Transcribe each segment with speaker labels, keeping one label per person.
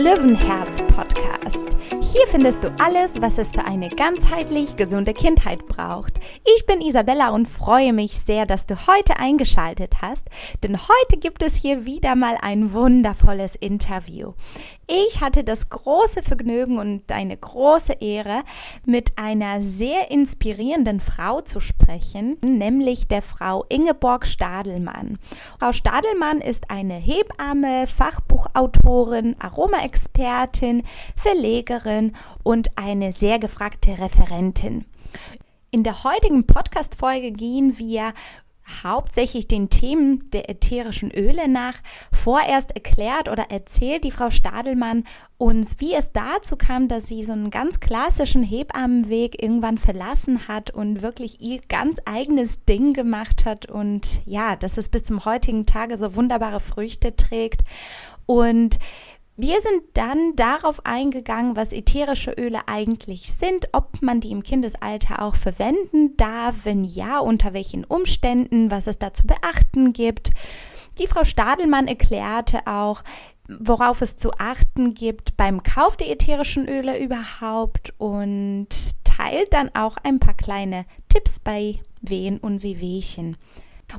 Speaker 1: Löwenherz Podcast. Hier findest du alles, was es für eine ganzheitlich gesunde Kindheit braucht. Ich bin Isabella und freue mich sehr, dass du heute eingeschaltet hast, denn heute gibt es hier wieder mal ein wundervolles Interview. Ich hatte das große Vergnügen und eine große Ehre, mit einer sehr inspirierenden Frau zu sprechen, nämlich der Frau Ingeborg Stadelmann. Frau Stadelmann ist eine Hebamme, Fachbuchautorin, Aromaexpertin, Verlegerin und eine sehr gefragte Referentin. In der heutigen Podcast-Folge gehen wir hauptsächlich den Themen der ätherischen Öle nach. Vorerst erklärt oder erzählt die Frau Stadelmann uns, wie es dazu kam, dass sie so einen ganz klassischen Hebammenweg irgendwann verlassen hat und wirklich ihr ganz eigenes Ding gemacht hat und ja, dass es bis zum heutigen Tage so wunderbare Früchte trägt und wir sind dann darauf eingegangen, was ätherische Öle eigentlich sind, ob man die im Kindesalter auch verwenden darf, wenn ja, unter welchen Umständen, was es da zu beachten gibt. Die Frau Stadelmann erklärte auch, worauf es zu achten gibt beim Kauf der ätherischen Öle überhaupt und teilt dann auch ein paar kleine Tipps bei Wehen und Wehwehchen.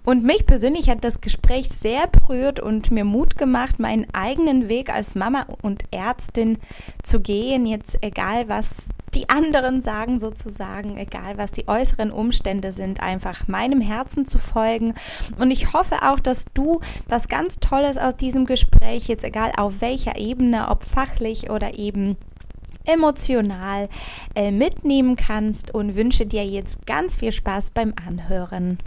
Speaker 1: Und mich persönlich hat das Gespräch sehr berührt und mir Mut gemacht, meinen eigenen Weg als Mama und Ärztin zu gehen. Jetzt egal, was die anderen sagen sozusagen, egal was die äußeren Umstände sind, einfach meinem Herzen zu folgen. Und ich hoffe auch, dass du was ganz Tolles aus diesem Gespräch, jetzt egal auf welcher Ebene, ob fachlich oder eben emotional äh, mitnehmen kannst und wünsche dir jetzt ganz viel Spaß beim Anhören.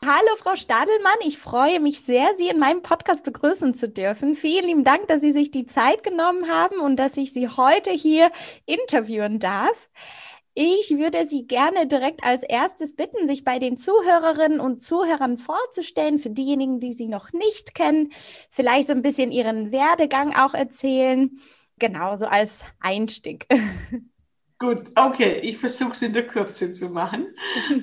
Speaker 1: Hallo, Frau Stadelmann. Ich freue mich sehr, Sie in meinem Podcast begrüßen zu dürfen. Vielen lieben Dank, dass Sie sich die Zeit genommen haben und dass ich Sie heute hier interviewen darf. Ich würde Sie gerne direkt als erstes bitten, sich bei den Zuhörerinnen und Zuhörern vorzustellen, für diejenigen, die Sie noch nicht kennen, vielleicht so ein bisschen Ihren Werdegang auch erzählen. Genauso als Einstieg.
Speaker 2: Gut, okay, ich versuche es in der Kürze zu machen.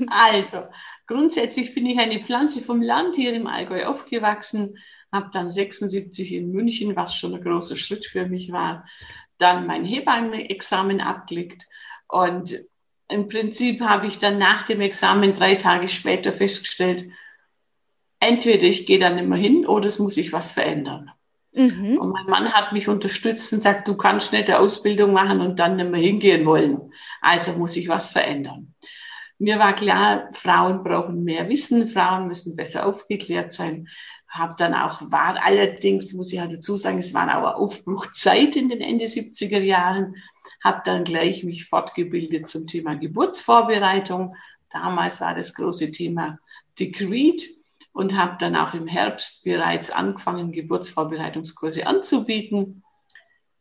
Speaker 2: Also, grundsätzlich bin ich eine Pflanze vom Land hier im Allgäu aufgewachsen, habe dann 76 in München, was schon ein großer Schritt für mich war, dann mein Hebammenexamen abgelegt und im Prinzip habe ich dann nach dem Examen drei Tage später festgestellt, entweder ich gehe dann immer hin oder es muss sich was verändern. Mhm. Und mein Mann hat mich unterstützt und sagt, du kannst nicht eine Ausbildung machen und dann nicht mehr hingehen wollen. Also muss ich was verändern. Mir war klar, Frauen brauchen mehr Wissen, Frauen müssen besser aufgeklärt sein. Hab dann auch, war allerdings, muss ich halt dazu sagen, es war auch Aufbruchzeit in den Ende 70er Jahren. Hab dann gleich mich fortgebildet zum Thema Geburtsvorbereitung. Damals war das große Thema Decreed und habe dann auch im Herbst bereits angefangen, Geburtsvorbereitungskurse anzubieten.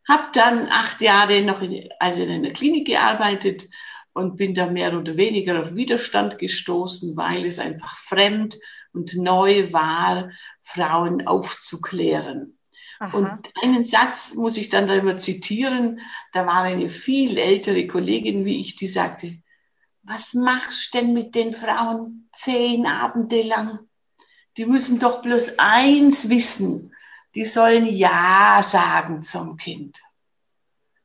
Speaker 2: Habe dann acht Jahre noch in, also in einer Klinik gearbeitet, und bin da mehr oder weniger auf Widerstand gestoßen, weil es einfach fremd und neu war, Frauen aufzuklären. Aha. Und einen Satz muss ich dann da immer zitieren. Da war eine viel ältere Kollegin wie ich, die sagte, was machst denn mit den Frauen zehn Abende lang? Die müssen doch bloß eins wissen. Die sollen Ja sagen zum Kind.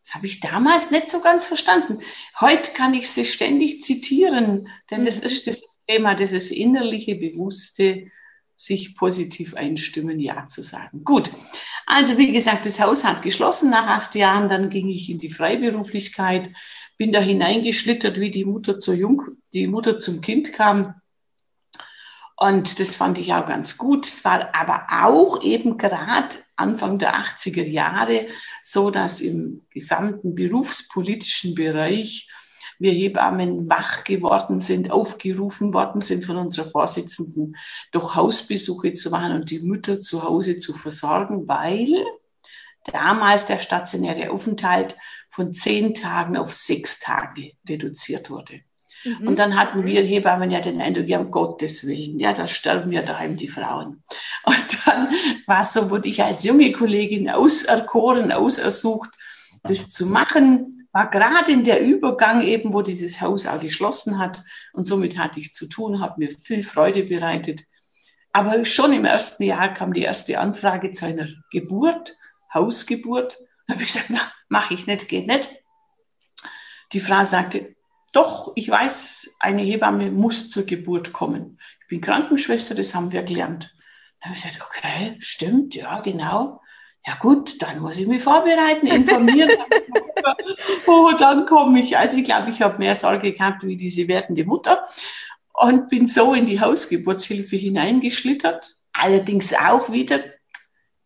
Speaker 2: Das habe ich damals nicht so ganz verstanden. Heute kann ich sie ständig zitieren, denn das mhm. ist das Thema, dieses innerliche, bewusste, sich positiv einstimmen, Ja zu sagen. Gut. Also, wie gesagt, das Haus hat geschlossen nach acht Jahren. Dann ging ich in die Freiberuflichkeit, bin da hineingeschlittert, wie die Mutter zur Jung, die Mutter zum Kind kam. Und das fand ich auch ganz gut. Es war aber auch eben gerade Anfang der 80er Jahre so, dass im gesamten berufspolitischen Bereich wir Hebammen wach geworden sind, aufgerufen worden sind von unserer Vorsitzenden, doch Hausbesuche zu machen und die Mütter zu Hause zu versorgen, weil damals der stationäre Aufenthalt von zehn Tagen auf sechs Tage reduziert wurde. Mhm. Und dann hatten wir Hebammen ja den Eindruck, ja, um Gottes Willen, ja, da sterben ja daheim die Frauen. Und dann war es so, wurde ich als junge Kollegin auserkoren, ausersucht, das zu machen, war gerade in der Übergang eben, wo dieses Haus auch geschlossen hat. Und somit hatte ich zu tun, habe mir viel Freude bereitet. Aber schon im ersten Jahr kam die erste Anfrage zu einer Geburt, Hausgeburt. Da habe ich gesagt, na, mache ich nicht, geht nicht. Die Frau sagte, doch, ich weiß, eine Hebamme muss zur Geburt kommen. Ich bin Krankenschwester, das haben wir gelernt. Da habe ich gesagt, okay, stimmt, ja, genau. Ja gut, dann muss ich mich vorbereiten, informieren. oh, dann komme ich. Also ich glaube, ich habe mehr Sorge gehabt wie diese werdende Mutter und bin so in die Hausgeburtshilfe hineingeschlittert. Allerdings auch wieder,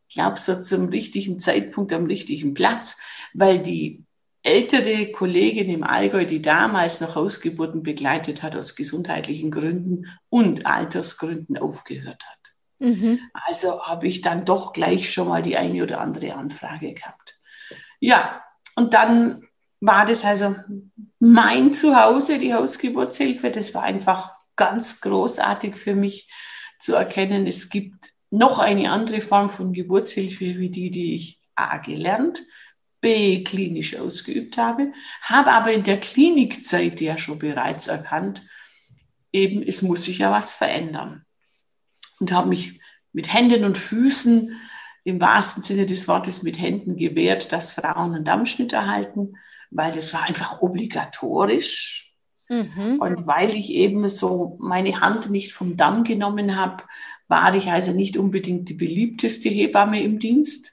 Speaker 2: ich glaube, so zum richtigen Zeitpunkt am richtigen Platz, weil die ältere Kollegin im Allgäu, die damals noch Hausgeburten begleitet hat, aus gesundheitlichen Gründen und Altersgründen aufgehört hat. Mhm. Also habe ich dann doch gleich schon mal die eine oder andere Anfrage gehabt. Ja, und dann war das also mein Zuhause, die Hausgeburtshilfe. Das war einfach ganz großartig für mich zu erkennen, es gibt noch eine andere Form von Geburtshilfe wie die, die ich A gelernt, B klinisch ausgeübt habe, habe aber in der Klinikzeit ja schon bereits erkannt, eben es muss sich ja was verändern und habe mich mit Händen und Füßen im wahrsten Sinne des Wortes mit Händen gewehrt, dass Frauen einen Dammschnitt erhalten, weil das war einfach obligatorisch. Mhm. Und weil ich eben so meine Hand nicht vom Damm genommen habe, war ich also nicht unbedingt die beliebteste Hebamme im Dienst.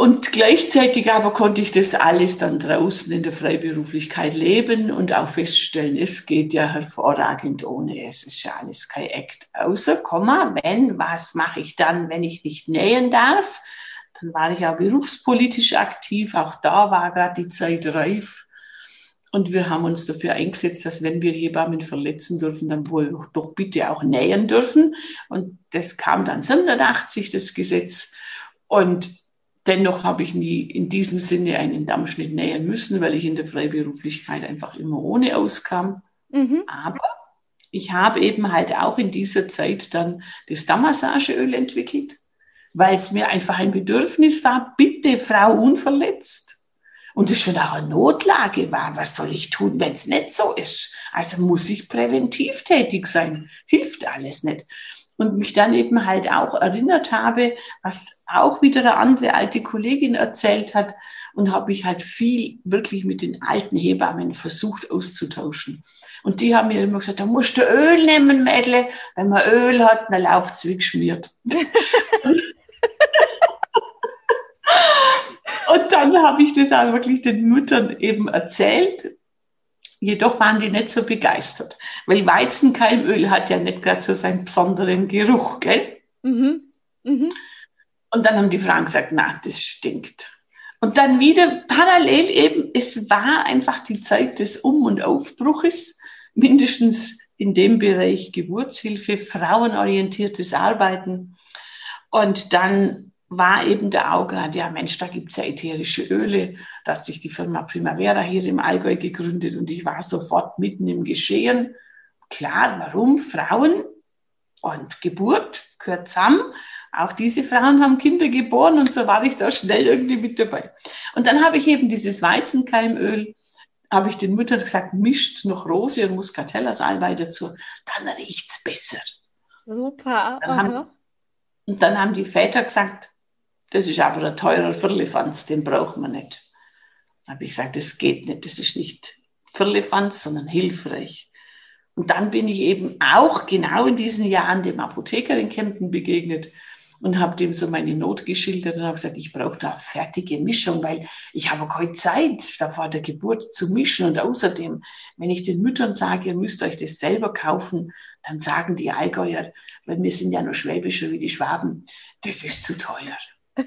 Speaker 2: Und gleichzeitig aber konnte ich das alles dann draußen in der Freiberuflichkeit leben und auch feststellen, es geht ja hervorragend ohne. Es ist ja alles kein Act. Außer, Komma, wenn, was mache ich dann, wenn ich nicht nähen darf? Dann war ich ja berufspolitisch aktiv. Auch da war gerade die Zeit reif. Und wir haben uns dafür eingesetzt, dass wenn wir Hebammen verletzen dürfen, dann wohl doch bitte auch nähen dürfen. Und das kam dann 87, das Gesetz. Und Dennoch habe ich nie in diesem Sinne einen Dammschnitt nähen müssen, weil ich in der Freiberuflichkeit einfach immer ohne auskam. Mhm. Aber ich habe eben halt auch in dieser Zeit dann das Dammmassageöl entwickelt, weil es mir einfach ein Bedürfnis war, bitte Frau unverletzt. Und es schon auch eine Notlage war. Was soll ich tun, wenn es nicht so ist? Also muss ich präventiv tätig sein. Hilft alles nicht und mich dann eben halt auch erinnert habe, was auch wieder eine andere alte Kollegin erzählt hat und habe ich halt viel wirklich mit den alten Hebammen versucht auszutauschen. Und die haben mir immer gesagt, da musst du Öl nehmen, Mädle. Wenn man Öl hat, dann läuft es wie geschmiert. und dann habe ich das auch wirklich den Müttern eben erzählt Jedoch waren die nicht so begeistert, weil Weizenkeimöl hat ja nicht gerade so seinen besonderen Geruch, gell? Mhm. Mhm. Und dann haben die Frauen gesagt, na, das stinkt. Und dann wieder parallel eben, es war einfach die Zeit des Um- und Aufbruches, mindestens in dem Bereich Geburtshilfe, frauenorientiertes Arbeiten. Und dann war eben der auch gerade, ja Mensch, da gibt's ja ätherische Öle. Da hat sich die Firma Primavera hier im Allgäu gegründet und ich war sofort mitten im Geschehen. Klar, warum? Frauen und Geburt gehört zusammen. Auch diese Frauen haben Kinder geboren und so war ich da schnell irgendwie mit dabei. Und dann habe ich eben dieses Weizenkeimöl, habe ich den Müttern gesagt, mischt noch Rose und Muscatella-Salbei dazu, dann riecht's besser.
Speaker 1: Super.
Speaker 2: Dann haben, und dann haben die Väter gesagt, das ist aber ein teurer Firlefanz, den braucht man nicht. Da habe ich gesagt, das geht nicht, das ist nicht Firlefanz, sondern hilfreich. Und dann bin ich eben auch genau in diesen Jahren dem Apotheker in Kempten begegnet und habe dem so meine Not geschildert und habe gesagt, ich brauche da fertige Mischung, weil ich habe keine Zeit, da vor der Geburt zu mischen. Und außerdem, wenn ich den Müttern sage, ihr müsst euch das selber kaufen, dann sagen die Allgäuer, weil wir sind ja nur schwäbischer wie die Schwaben, das ist zu teuer.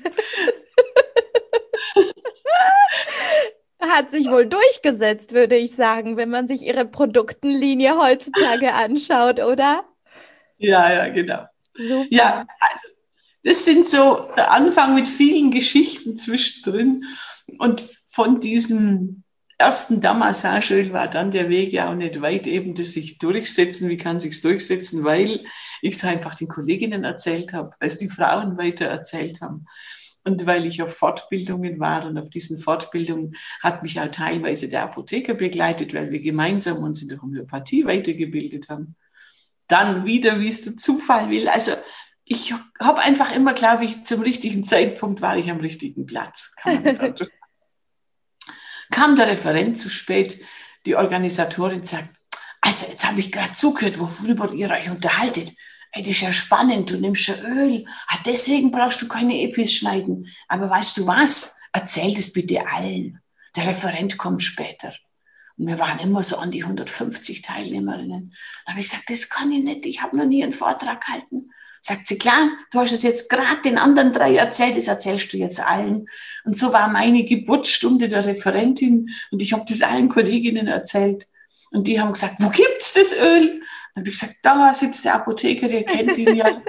Speaker 1: Hat sich wohl durchgesetzt, würde ich sagen, wenn man sich ihre Produktenlinie heutzutage anschaut, oder?
Speaker 2: Ja, ja, genau. Super. Ja, also, das sind so der Anfang mit vielen Geschichten zwischendrin. Und von diesem ersten Damassageöl war dann der Weg ja auch nicht weit, eben das sich durchsetzen. Wie kann sich's durchsetzen? Weil ich es einfach den Kolleginnen erzählt habe, weil es die Frauen weiter erzählt haben. Und weil ich auf Fortbildungen war und auf diesen Fortbildungen hat mich auch teilweise der Apotheker begleitet, weil wir gemeinsam uns in der Homöopathie weitergebildet haben. dann wieder, wie es der Zufall will. Also ich habe einfach immer, glaube ich, zum richtigen Zeitpunkt war ich am richtigen Platz. Kam der Referent zu spät, die Organisatorin sagt, also jetzt habe ich gerade zugehört, worüber ihr euch unterhaltet. Das ist ja spannend, du nimmst ja Öl. Ah, deswegen brauchst du keine Epis schneiden. Aber weißt du was? Erzähl das bitte allen. Der Referent kommt später. Und wir waren immer so an die 150 Teilnehmerinnen. Da habe ich gesagt, das kann ich nicht, ich habe noch nie einen Vortrag gehalten. Sagt sie, klar, du hast es jetzt gerade den anderen drei erzählt, das erzählst du jetzt allen. Und so war meine Geburtsstunde der Referentin und ich habe das allen Kolleginnen erzählt. Und die haben gesagt, wo gibt's das Öl? Dann habe ich gesagt, da sitzt der Apotheker, ihr kennt ihn ja.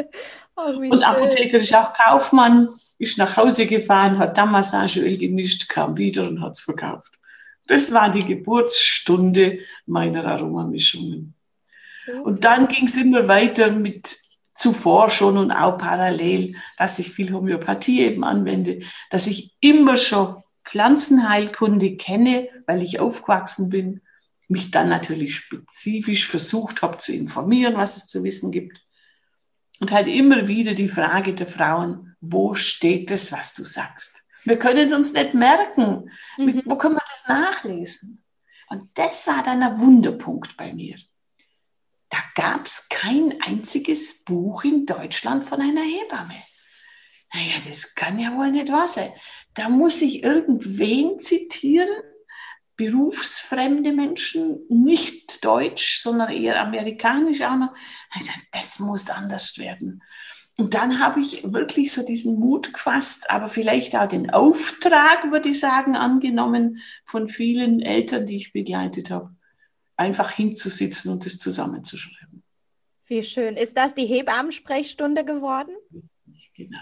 Speaker 2: oh, und Apotheker ist auch Kaufmann, ist nach Hause gefahren, hat Damassageöl gemischt, kam wieder und hat's verkauft. Das war die Geburtsstunde meiner Aromamischungen. Und dann ging es immer weiter mit zuvor schon und auch parallel, dass ich viel Homöopathie eben anwende, dass ich immer schon Pflanzenheilkunde kenne, weil ich aufgewachsen bin, mich dann natürlich spezifisch versucht habe zu informieren, was es zu wissen gibt. Und halt immer wieder die Frage der Frauen, wo steht es, was du sagst? Wir können es uns nicht merken. Mhm. Wo können wir das nachlesen? Und das war dann ein Wunderpunkt bei mir da gab es kein einziges Buch in Deutschland von einer Hebamme. Naja, das kann ja wohl nicht wahr sein. Da muss ich irgendwen zitieren, berufsfremde Menschen, nicht deutsch, sondern eher amerikanisch auch noch. Also, das muss anders werden. Und dann habe ich wirklich so diesen Mut gefasst, aber vielleicht auch den Auftrag, würde ich sagen, angenommen von vielen Eltern, die ich begleitet habe einfach hinzusitzen und es zusammenzuschreiben.
Speaker 1: Wie schön. Ist das die Hebammensprechstunde geworden?
Speaker 2: Genau.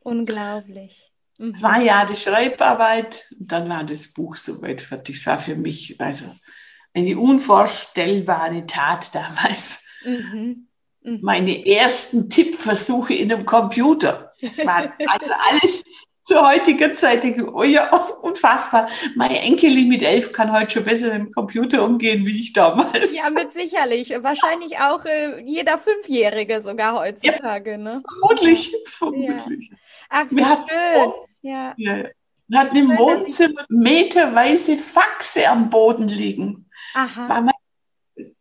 Speaker 1: Unglaublich.
Speaker 2: Mhm. Zwei Jahre Schreibarbeit und dann war das Buch soweit fertig. Es war für mich also eine unvorstellbare Tat damals. Mhm. Mhm. Meine ersten Tippversuche in einem Computer. Das war also alles zur heutigen Zeit denke oh ja, unfassbar. Meine Enkelin mit elf kann heute schon besser mit dem Computer umgehen, wie ich damals.
Speaker 1: Ja, mit sicherlich. Wahrscheinlich auch äh, jeder Fünfjährige sogar heutzutage. Ja, ne?
Speaker 2: Vermutlich, vermutlich. Ja.
Speaker 1: Ach, wie wir schön. ja.
Speaker 2: ja. Wir hatten im Wohnzimmer meterweise Faxe am Boden liegen. Aha. War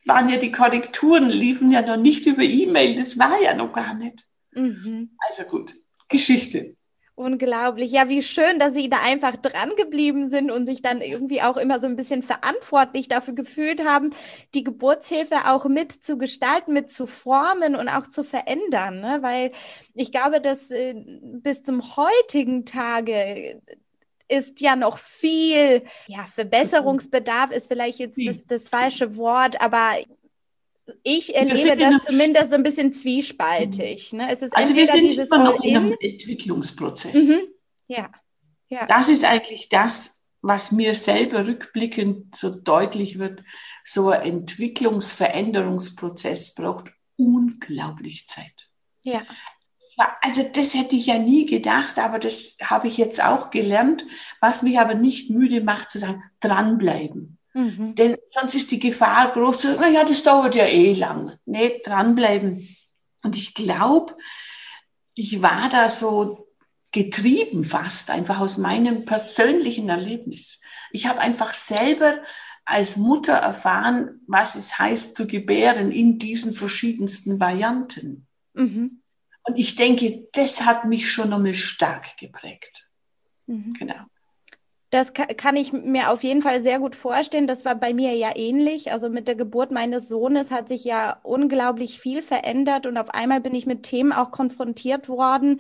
Speaker 2: waren ja die Korrekturen, liefen ja noch nicht über E-Mail. Das war ja noch gar nicht. Mhm. Also gut, Geschichte.
Speaker 1: Unglaublich. Ja, wie schön, dass Sie da einfach dran geblieben sind und sich dann irgendwie auch immer so ein bisschen verantwortlich dafür gefühlt haben, die Geburtshilfe auch mit zu gestalten, mit zu formen und auch zu verändern. Ne? Weil ich glaube, dass äh, bis zum heutigen Tage ist ja noch viel, ja, Verbesserungsbedarf ist vielleicht jetzt das, das falsche Wort, aber ich erlebe das zumindest so ein bisschen zwiespaltig. Ne? Es ist
Speaker 2: also wir sind immer noch in einem Entwicklungsprozess. Mhm.
Speaker 1: Ja. ja.
Speaker 2: Das ist eigentlich das, was mir selber rückblickend so deutlich wird. So ein Entwicklungsveränderungsprozess braucht unglaublich Zeit.
Speaker 1: Ja.
Speaker 2: Also das hätte ich ja nie gedacht, aber das habe ich jetzt auch gelernt, was mich aber nicht müde macht zu sagen, dranbleiben. Mhm. Denn sonst ist die Gefahr groß, naja, das dauert ja eh lang. Nee, dranbleiben. Und ich glaube, ich war da so getrieben fast, einfach aus meinem persönlichen Erlebnis. Ich habe einfach selber als Mutter erfahren, was es heißt zu gebären in diesen verschiedensten Varianten. Mhm. Und ich denke, das hat mich schon nochmal stark geprägt.
Speaker 1: Mhm. Genau. Das kann ich mir auf jeden Fall sehr gut vorstellen. Das war bei mir ja ähnlich. Also mit der Geburt meines Sohnes hat sich ja unglaublich viel verändert und auf einmal bin ich mit Themen auch konfrontiert worden,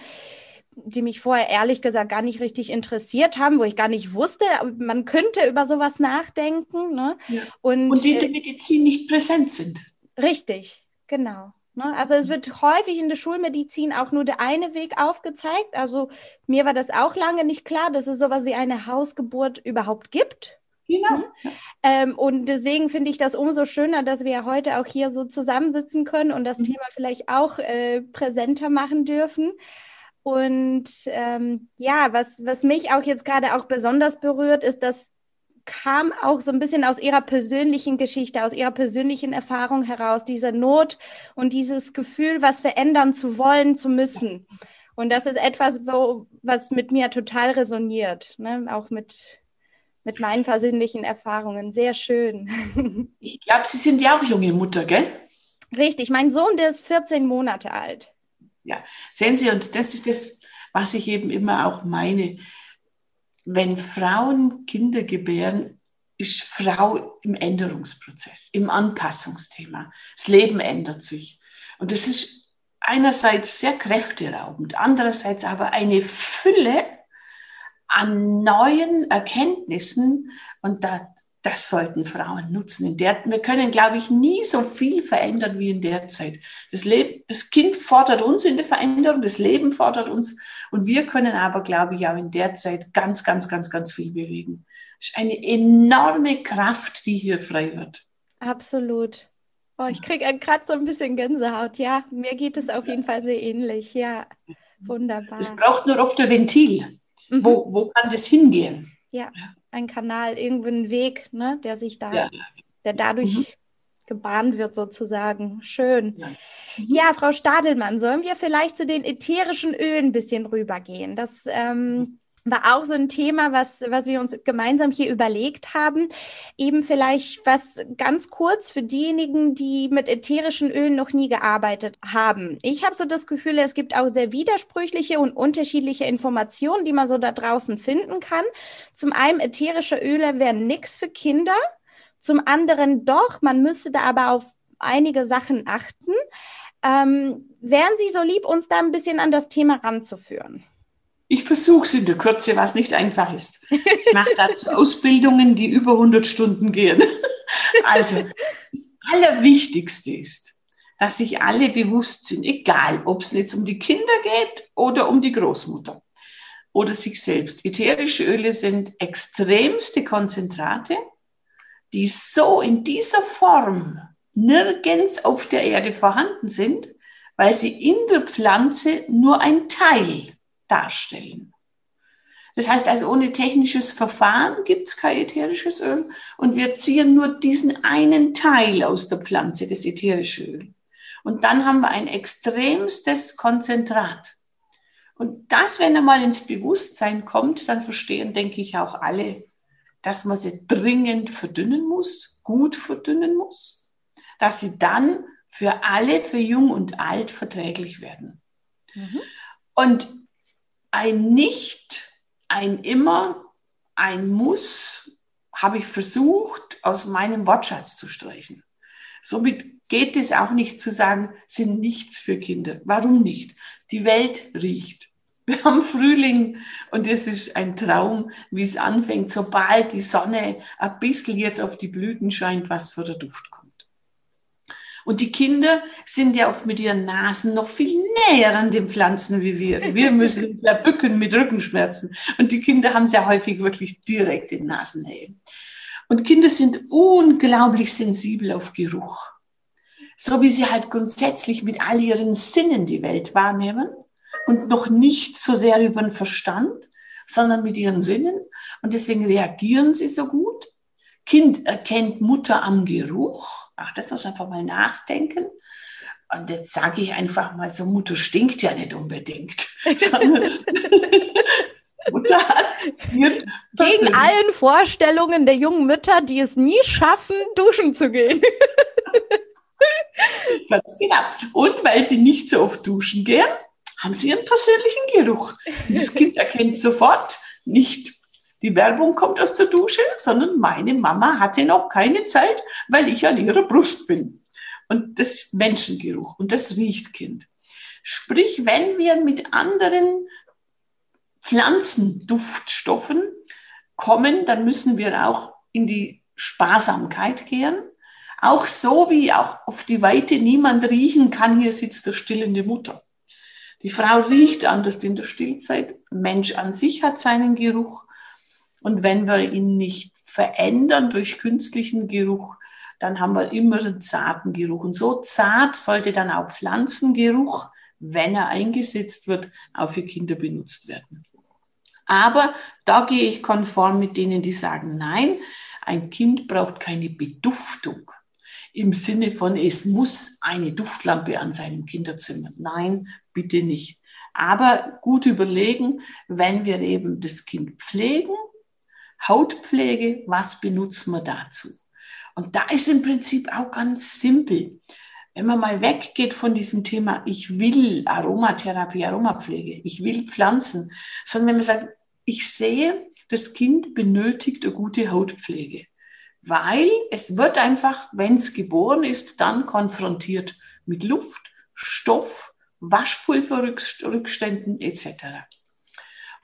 Speaker 1: die mich vorher ehrlich gesagt gar nicht richtig interessiert haben, wo ich gar nicht wusste, man könnte über sowas nachdenken. Ne?
Speaker 2: Ja. Und, und die in der äh, Medizin nicht präsent sind.
Speaker 1: Richtig, genau. Ne? Also es wird häufig in der Schulmedizin auch nur der eine Weg aufgezeigt. Also mir war das auch lange nicht klar, dass es sowas wie eine Hausgeburt überhaupt gibt.
Speaker 2: Genau. Mhm.
Speaker 1: Ähm, und deswegen finde ich das umso schöner, dass wir heute auch hier so zusammensitzen können und das mhm. Thema vielleicht auch äh, präsenter machen dürfen. Und ähm, ja, was, was mich auch jetzt gerade auch besonders berührt, ist, dass kam auch so ein bisschen aus ihrer persönlichen Geschichte, aus ihrer persönlichen Erfahrung heraus, diese Not und dieses Gefühl, was verändern zu wollen, zu müssen. Und das ist etwas so, was mit mir total resoniert, ne? auch mit, mit meinen persönlichen Erfahrungen. Sehr schön.
Speaker 2: Ich glaube, Sie sind ja auch junge Mutter, gell?
Speaker 1: Richtig, mein Sohn, der ist 14 Monate alt.
Speaker 2: Ja, sehen Sie, und das ist das, was ich eben immer auch meine. Wenn Frauen Kinder gebären, ist Frau im Änderungsprozess, im Anpassungsthema. Das Leben ändert sich. Und das ist einerseits sehr kräfteraubend, andererseits aber eine Fülle an neuen Erkenntnissen. Und da das sollten Frauen nutzen. In der, wir können, glaube ich, nie so viel verändern wie in der Zeit. Das, Leben, das Kind fordert uns in der Veränderung, das Leben fordert uns und wir können aber, glaube ich, auch in der Zeit ganz, ganz, ganz, ganz viel bewegen. Es ist eine enorme Kraft, die hier frei wird.
Speaker 1: Absolut. Oh, ich kriege gerade so ein bisschen Gänsehaut. Ja, mir geht es auf jeden Fall sehr ähnlich. Ja, wunderbar.
Speaker 2: Es braucht nur oft ein Ventil. Mhm. Wo, wo kann das hingehen?
Speaker 1: Ja ein Kanal, irgendwo ein Weg, ne, der sich da, ja. der dadurch mhm. gebahnt wird sozusagen. Schön. Ja. Mhm. ja. Frau Stadelmann, sollen wir vielleicht zu den ätherischen Ölen ein bisschen rübergehen? Das ähm, war auch so ein Thema, was, was wir uns gemeinsam hier überlegt haben. Eben vielleicht was ganz kurz für diejenigen, die mit ätherischen Ölen noch nie gearbeitet haben. Ich habe so das Gefühl, es gibt auch sehr widersprüchliche und unterschiedliche Informationen, die man so da draußen finden kann. Zum einen, ätherische Öle wären nichts für Kinder. Zum anderen doch, man müsste da aber auf einige Sachen achten. Ähm, wären Sie so lieb, uns da ein bisschen an das Thema ranzuführen?
Speaker 2: Ich versuche es in der Kürze, was nicht einfach ist. Ich mache dazu Ausbildungen, die über 100 Stunden gehen. Also, das Allerwichtigste ist, dass sich alle bewusst sind, egal ob es jetzt um die Kinder geht oder um die Großmutter oder sich selbst. Ätherische Öle sind extremste Konzentrate, die so in dieser Form nirgends auf der Erde vorhanden sind, weil sie in der Pflanze nur ein Teil darstellen. Das heißt also, ohne technisches Verfahren gibt es kein ätherisches Öl und wir ziehen nur diesen einen Teil aus der Pflanze, das ätherische Öl. Und dann haben wir ein extremstes Konzentrat. Und das, wenn er mal ins Bewusstsein kommt, dann verstehen, denke ich, auch alle, dass man sie dringend verdünnen muss, gut verdünnen muss, dass sie dann für alle, für jung und alt verträglich werden. Mhm. Und ein Nicht, ein Immer, ein Muss habe ich versucht, aus meinem Wortschatz zu streichen. Somit geht es auch nicht zu sagen, sind nichts für Kinder. Warum nicht? Die Welt riecht. Wir haben Frühling und es ist ein Traum, wie es anfängt, sobald die Sonne ein bisschen jetzt auf die Blüten scheint, was für der Duft kommt. Und die Kinder sind ja oft mit ihren Nasen noch viel näher an den Pflanzen wie wir. Wir müssen uns ja bücken mit Rückenschmerzen. Und die Kinder haben ja häufig wirklich direkt in Nasennähe. Und Kinder sind unglaublich sensibel auf Geruch. So wie sie halt grundsätzlich mit all ihren Sinnen die Welt wahrnehmen und noch nicht so sehr über den Verstand, sondern mit ihren Sinnen. Und deswegen reagieren sie so gut. Kind erkennt Mutter am Geruch ach, das muss man einfach mal nachdenken. Und jetzt sage ich einfach mal so, Mutter stinkt ja nicht unbedingt.
Speaker 1: Mutter Gegen allen Vorstellungen der jungen Mütter, die es nie schaffen, duschen zu gehen.
Speaker 2: Ganz genau. Und weil sie nicht so oft duschen gehen, haben sie ihren persönlichen Geruch. Das Kind erkennt sofort nicht die Werbung kommt aus der Dusche, sondern meine Mama hatte noch keine Zeit, weil ich an ihrer Brust bin. Und das ist Menschengeruch und das riecht Kind. Sprich, wenn wir mit anderen Pflanzenduftstoffen kommen, dann müssen wir auch in die Sparsamkeit gehen. Auch so wie auch auf die Weite niemand riechen kann, hier sitzt der stillende Mutter. Die Frau riecht anders in der Stillzeit. Mensch an sich hat seinen Geruch. Und wenn wir ihn nicht verändern durch künstlichen Geruch, dann haben wir immer einen zarten Geruch. Und so zart sollte dann auch Pflanzengeruch, wenn er eingesetzt wird, auch für Kinder benutzt werden. Aber da gehe ich konform mit denen, die sagen, nein, ein Kind braucht keine Beduftung im Sinne von, es muss eine Duftlampe an seinem Kinderzimmer. Nein, bitte nicht. Aber gut überlegen, wenn wir eben das Kind pflegen, Hautpflege, was benutzen wir dazu? Und da ist im Prinzip auch ganz simpel. Wenn man mal weggeht von diesem Thema, ich will Aromatherapie, Aromapflege, ich will Pflanzen, sondern wenn man sagt, ich sehe, das Kind benötigt eine gute Hautpflege, weil es wird einfach, wenn es geboren ist, dann konfrontiert mit Luft, Stoff, Waschpulverrückständen etc.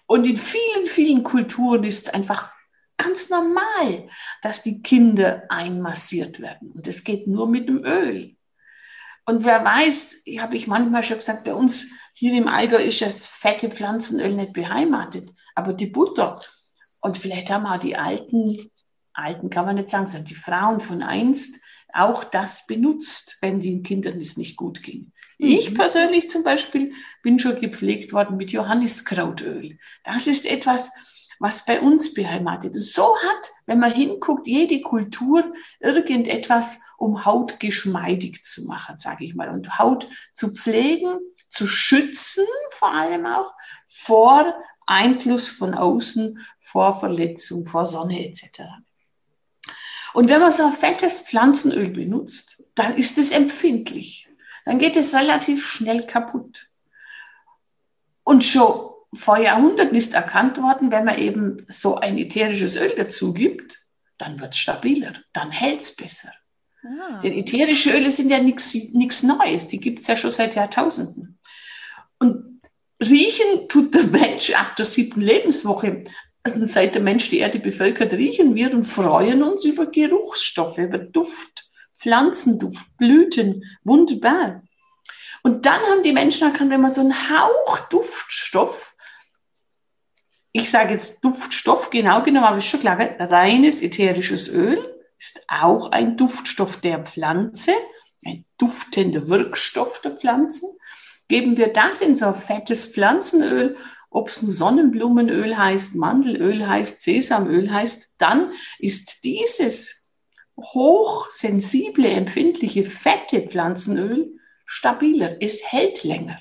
Speaker 2: Und in vielen, vielen Kulturen ist es einfach ganz normal, dass die Kinder einmassiert werden. Und das geht nur mit dem Öl. Und wer weiß, habe ich manchmal schon gesagt, bei uns hier im Allgäu ist das fette Pflanzenöl nicht beheimatet, aber die Butter. Und vielleicht haben auch die alten, alten kann man nicht sagen, sondern die Frauen von einst auch das benutzt, wenn den Kindern es nicht gut ging. Mhm. Ich persönlich zum Beispiel bin schon gepflegt worden mit Johanniskrautöl. Das ist etwas, was bei uns beheimatet ist. So hat, wenn man hinguckt, jede Kultur irgendetwas, um Haut geschmeidig zu machen, sage ich mal, und Haut zu pflegen, zu schützen, vor allem auch vor Einfluss von außen, vor Verletzung, vor Sonne etc. Und wenn man so ein fettes Pflanzenöl benutzt, dann ist es empfindlich. Dann geht es relativ schnell kaputt. Und schon vor Jahrhunderten ist erkannt worden, wenn man eben so ein ätherisches Öl dazu gibt, dann wird es stabiler, dann hält es besser. Ah. Denn ätherische Öle sind ja nichts Neues, die gibt es ja schon seit Jahrtausenden. Und riechen tut der Mensch ab der siebten Lebenswoche. Also seit der Mensch die Erde bevölkert, riechen wir und freuen uns über Geruchsstoffe, über Duft, Pflanzenduft, Blüten, wunderbar. Und dann haben die Menschen erkannt, wenn man so einen Hauch Duftstoff ich sage jetzt Duftstoff, genau genommen, aber ist schon klar, reines ätherisches Öl ist auch ein Duftstoff der Pflanze, ein duftender Wirkstoff der Pflanze. Geben wir das in so ein fettes Pflanzenöl, ob es nun Sonnenblumenöl heißt, Mandelöl heißt, Sesamöl heißt, dann ist dieses hochsensible, empfindliche, fette Pflanzenöl stabiler. Es hält länger.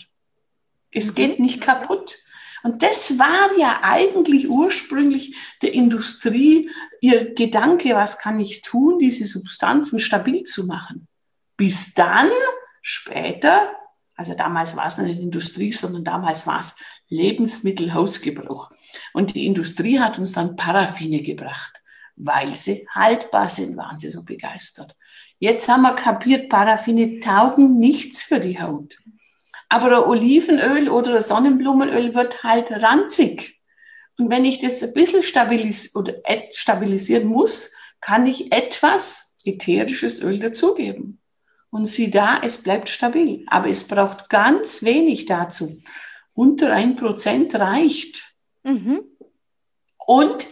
Speaker 2: Es mhm. geht nicht kaputt. Und das war ja eigentlich ursprünglich der Industrie ihr Gedanke, was kann ich tun, diese Substanzen stabil zu machen. Bis dann später, also damals war es nicht Industrie, sondern damals war es Lebensmittelhausgebrauch. Und die Industrie hat uns dann Paraffine gebracht, weil sie haltbar sind, waren sie so begeistert. Jetzt haben wir kapiert, Paraffine taugen nichts für die Haut. Aber Olivenöl oder Sonnenblumenöl wird halt ranzig. Und wenn ich das ein bisschen stabilis oder stabilisieren muss, kann ich etwas ätherisches Öl dazugeben. Und sieh da, es bleibt stabil. Aber es braucht ganz wenig dazu. Unter ein Prozent reicht. Mhm. Und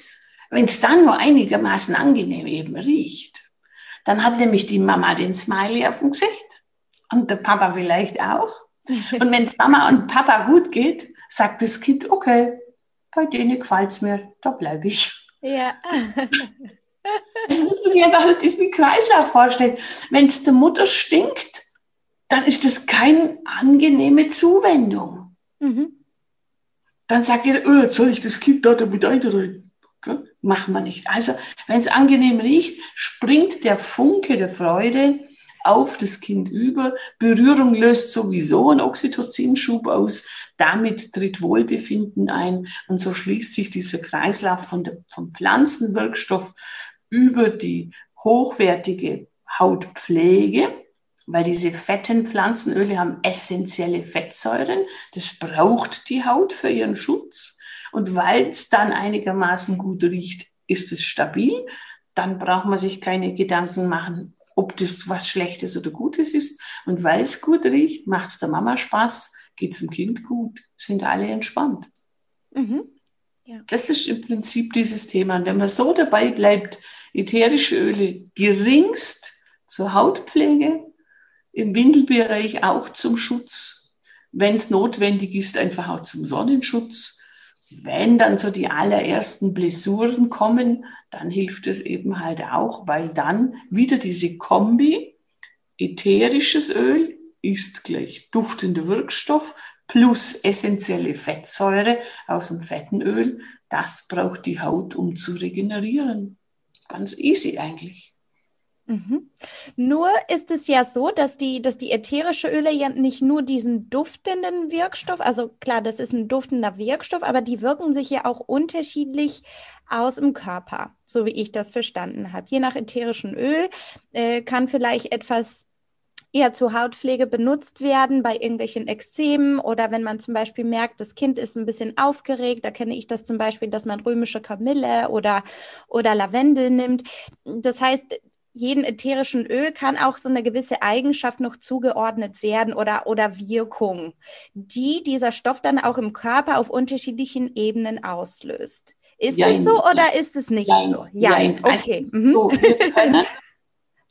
Speaker 2: wenn es dann nur einigermaßen angenehm eben riecht, dann hat nämlich die Mama den Smiley auf dem Gesicht. Und der Papa vielleicht auch. Und wenn es Mama und Papa gut geht, sagt das Kind, okay, bei denen gefällt es mir, da bleibe ich. Ja. Das muss man sich einfach diesen Kreislauf vorstellen. Wenn es der Mutter stinkt, dann ist das keine angenehme Zuwendung. Mhm. Dann sagt ihr, oh, jetzt soll ich das Kind da damit einreiten? Okay? Machen wir nicht. Also, wenn es angenehm riecht, springt der Funke der Freude auf das Kind über. Berührung löst sowieso einen Oxytocinschub aus. Damit tritt Wohlbefinden ein. Und so schließt sich dieser Kreislauf von der, vom Pflanzenwirkstoff über die hochwertige Hautpflege, weil diese fetten Pflanzenöle haben essentielle Fettsäuren. Das braucht die Haut für ihren Schutz. Und weil es dann einigermaßen gut riecht, ist es stabil. Dann braucht man sich keine Gedanken machen, ob das was Schlechtes oder Gutes ist. Und weil es gut riecht, macht es der Mama Spaß, geht es dem Kind gut, sind alle entspannt. Mhm. Ja. Das ist im Prinzip dieses Thema. Und wenn man so dabei bleibt, ätherische Öle geringst zur Hautpflege, im Windelbereich auch zum Schutz, wenn es notwendig ist, einfach auch zum Sonnenschutz wenn dann so die allerersten Blessuren kommen, dann hilft es eben halt auch, weil dann wieder diese Kombi ätherisches Öl ist gleich duftender Wirkstoff plus essentielle Fettsäure aus dem Fettenöl. Das braucht die Haut, um zu regenerieren. Ganz easy eigentlich.
Speaker 1: Mhm. Nur ist es ja so, dass die, dass die ätherische Öle ja nicht nur diesen duftenden Wirkstoff, also klar, das ist ein duftender Wirkstoff, aber die wirken sich ja auch unterschiedlich aus im Körper, so wie ich das verstanden habe. Je nach ätherischen Öl äh, kann vielleicht etwas eher zur Hautpflege benutzt werden bei irgendwelchen Ekzemen oder wenn man zum Beispiel merkt, das Kind ist ein bisschen aufgeregt, da kenne ich das zum Beispiel, dass man römische Kamille oder, oder Lavendel nimmt. Das heißt, jedem ätherischen Öl kann auch so eine gewisse Eigenschaft noch zugeordnet werden oder, oder Wirkung, die dieser Stoff dann auch im Körper auf unterschiedlichen Ebenen auslöst. Ist Jein, das so oder ist es nicht Jein, so?
Speaker 2: Ja, okay. Also, mhm. so, können,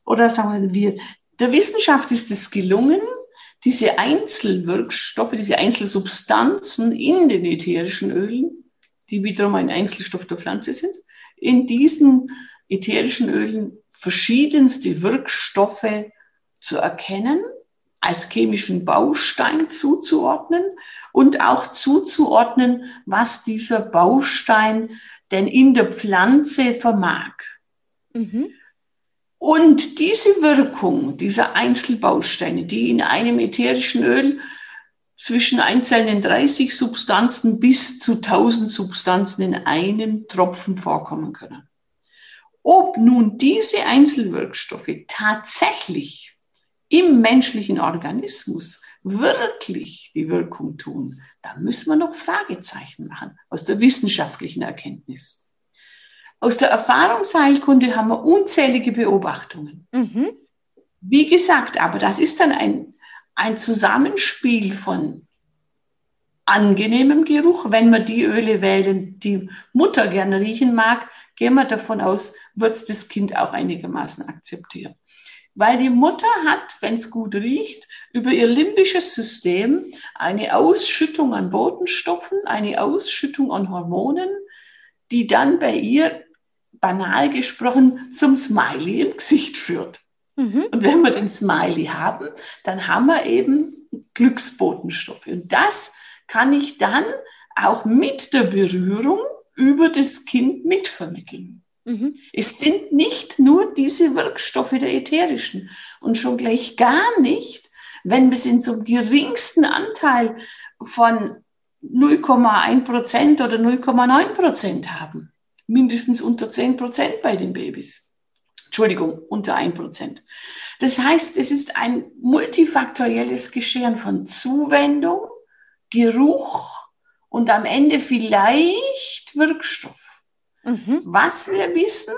Speaker 2: oder sagen wir, der Wissenschaft ist es gelungen, diese Einzelwirkstoffe, diese Einzelsubstanzen in den ätherischen Ölen, die wiederum ein Einzelstoff der Pflanze sind, in diesen ätherischen Ölen verschiedenste Wirkstoffe zu erkennen, als chemischen Baustein zuzuordnen und auch zuzuordnen, was dieser Baustein denn in der Pflanze vermag. Mhm. Und diese Wirkung dieser Einzelbausteine, die in einem ätherischen Öl zwischen einzelnen 30 Substanzen bis zu 1000 Substanzen in einem Tropfen vorkommen können. Ob nun diese Einzelwirkstoffe tatsächlich im menschlichen Organismus wirklich die Wirkung tun, da müssen wir noch Fragezeichen machen aus der wissenschaftlichen Erkenntnis. Aus der Erfahrungsheilkunde haben wir unzählige Beobachtungen. Mhm. Wie gesagt, aber das ist dann ein, ein Zusammenspiel von angenehmem Geruch, wenn wir die Öle wählen, die Mutter gerne riechen mag, gehen wir davon aus, wird es das Kind auch einigermaßen akzeptieren. Weil die Mutter hat, wenn es gut riecht, über ihr limbisches System eine Ausschüttung an Botenstoffen, eine Ausschüttung an Hormonen, die dann bei ihr, banal gesprochen, zum Smiley im Gesicht führt. Mhm. Und wenn wir den Smiley haben, dann haben wir eben Glücksbotenstoffe. Und das kann ich dann auch mit der Berührung über das Kind mitvermitteln. Mhm. Es sind nicht nur diese Wirkstoffe der ätherischen und schon gleich gar nicht, wenn wir es in so einem geringsten Anteil von 0,1 Prozent oder 0,9 Prozent haben. Mindestens unter 10 Prozent bei den Babys. Entschuldigung, unter 1 Prozent. Das heißt, es ist ein multifaktorielles Geschehen von Zuwendung, Geruch, und am Ende vielleicht Wirkstoff. Mhm. Was wir wissen,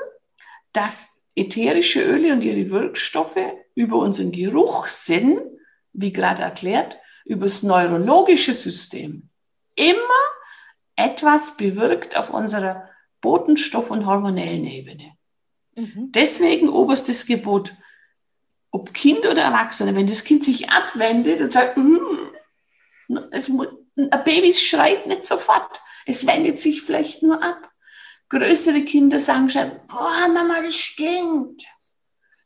Speaker 2: dass ätherische Öle und ihre Wirkstoffe über unseren Geruchssinn, wie gerade erklärt, über das neurologische System immer etwas bewirkt auf unserer Botenstoff- und hormonellen Ebene. Mhm. Deswegen oberstes Gebot, ob Kind oder Erwachsene, wenn das Kind sich abwendet und sagt, mm, es ein Baby schreit nicht sofort. Es wendet sich vielleicht nur ab. Größere Kinder sagen schon, boah, Mama, das stinkt.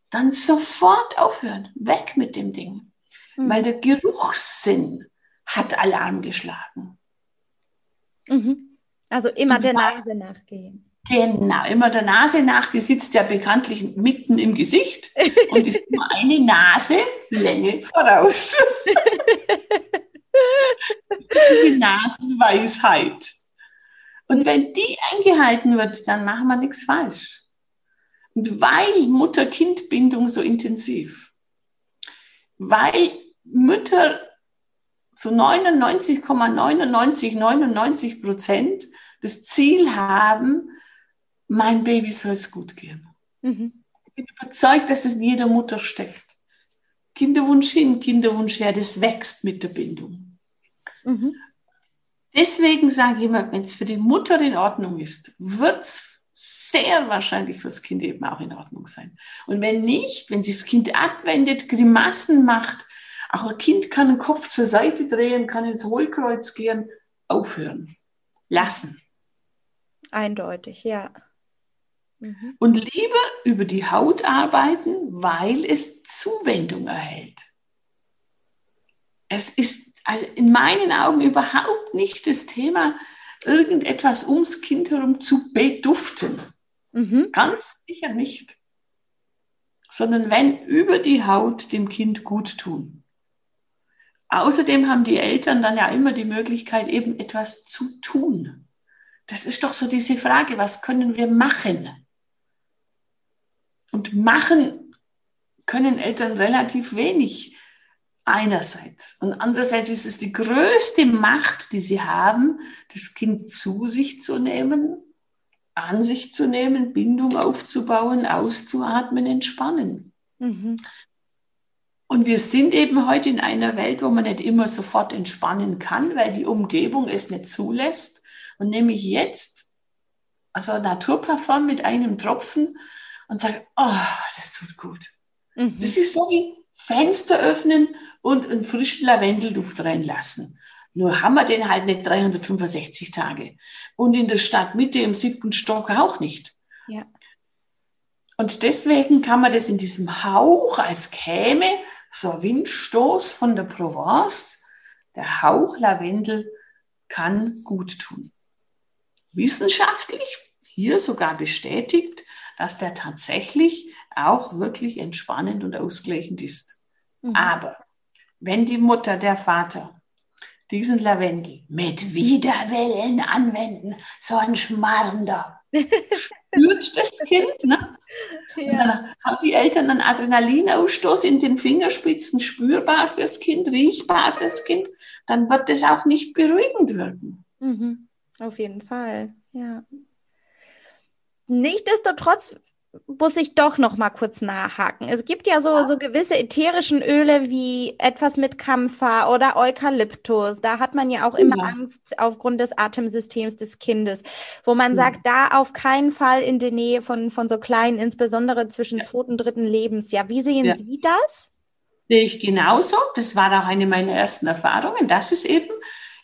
Speaker 2: Dann sofort aufhören. Weg mit dem Ding. Mhm. Weil der Geruchssinn hat Alarm geschlagen.
Speaker 1: Mhm. Also immer Und der Nase nachgehen.
Speaker 2: Genau, immer der Nase nach, die sitzt ja bekanntlich mitten im Gesicht und ist nur eine Nase Länge voraus. die Nasenweisheit. Und wenn die eingehalten wird, dann machen wir nichts falsch. Und weil Mutter-Kind-Bindung so intensiv, weil Mütter zu 99,9999 ,99 Prozent das Ziel haben, mein Baby soll es gut gehen. Mhm. Ich bin überzeugt, dass es in jeder Mutter steckt. Kinderwunsch hin, Kinderwunsch her, das wächst mit der Bindung. Mhm. Deswegen sage ich immer, wenn es für die Mutter in Ordnung ist, wird es sehr wahrscheinlich fürs Kind eben auch in Ordnung sein. Und wenn nicht, wenn sich das Kind abwendet, Grimassen macht, auch ein Kind kann den Kopf zur Seite drehen, kann ins Hohlkreuz gehen, aufhören. lassen.
Speaker 1: Eindeutig, ja.
Speaker 2: Mhm. Und lieber über die Haut arbeiten, weil es Zuwendung erhält. Es ist also in meinen Augen überhaupt nicht das Thema, irgendetwas ums Kind herum zu beduften. Mhm. Ganz sicher nicht. Sondern wenn über die Haut dem Kind gut tun. Außerdem haben die Eltern dann ja immer die Möglichkeit, eben etwas zu tun. Das ist doch so diese Frage, was können wir machen? Und machen können Eltern relativ wenig einerseits. Und andererseits ist es die größte Macht, die sie haben, das Kind zu sich zu nehmen, an sich zu nehmen, Bindung aufzubauen, auszuatmen, entspannen. Mhm. Und wir sind eben heute in einer Welt, wo man nicht immer sofort entspannen kann, weil die Umgebung es nicht zulässt. Und nehme ich jetzt also Naturparfum mit einem Tropfen und sage, oh, das tut gut. Mhm. Das ist so wie Fenster öffnen und einen frischen Lavendelduft reinlassen. Nur haben wir den halt nicht 365 Tage. Und in der Stadtmitte im siebten Stock auch nicht. Ja. Und deswegen kann man das in diesem Hauch, als käme so ein Windstoß von der Provence, der Hauch Lavendel kann gut tun. Wissenschaftlich hier sogar bestätigt, dass der tatsächlich auch wirklich entspannend und ausgleichend ist. Mhm. Aber wenn die Mutter, der Vater diesen Lavendel mit Widerwellen anwenden, so ein Schmarrender, spürt das Kind. Ne? Ja. haben die Eltern einen Adrenalinausstoß in den Fingerspitzen spürbar fürs Kind, riechbar fürs Kind, dann wird das auch nicht beruhigend wirken.
Speaker 1: Mhm. Auf jeden Fall, ja. Nichtsdestotrotz muss ich doch noch mal kurz nachhaken. Es gibt ja so, so gewisse ätherischen Öle wie etwas mit Kampfer oder Eukalyptus. Da hat man ja auch immer ja. Angst aufgrund des Atemsystems des Kindes, wo man ja. sagt, da auf keinen Fall in der Nähe von, von so kleinen, insbesondere zwischen ja. zweiten und dritten Lebensjahr. Wie sehen Sie das?
Speaker 2: Sehe ich genauso. Das war auch eine meiner ersten Erfahrungen, dass es eben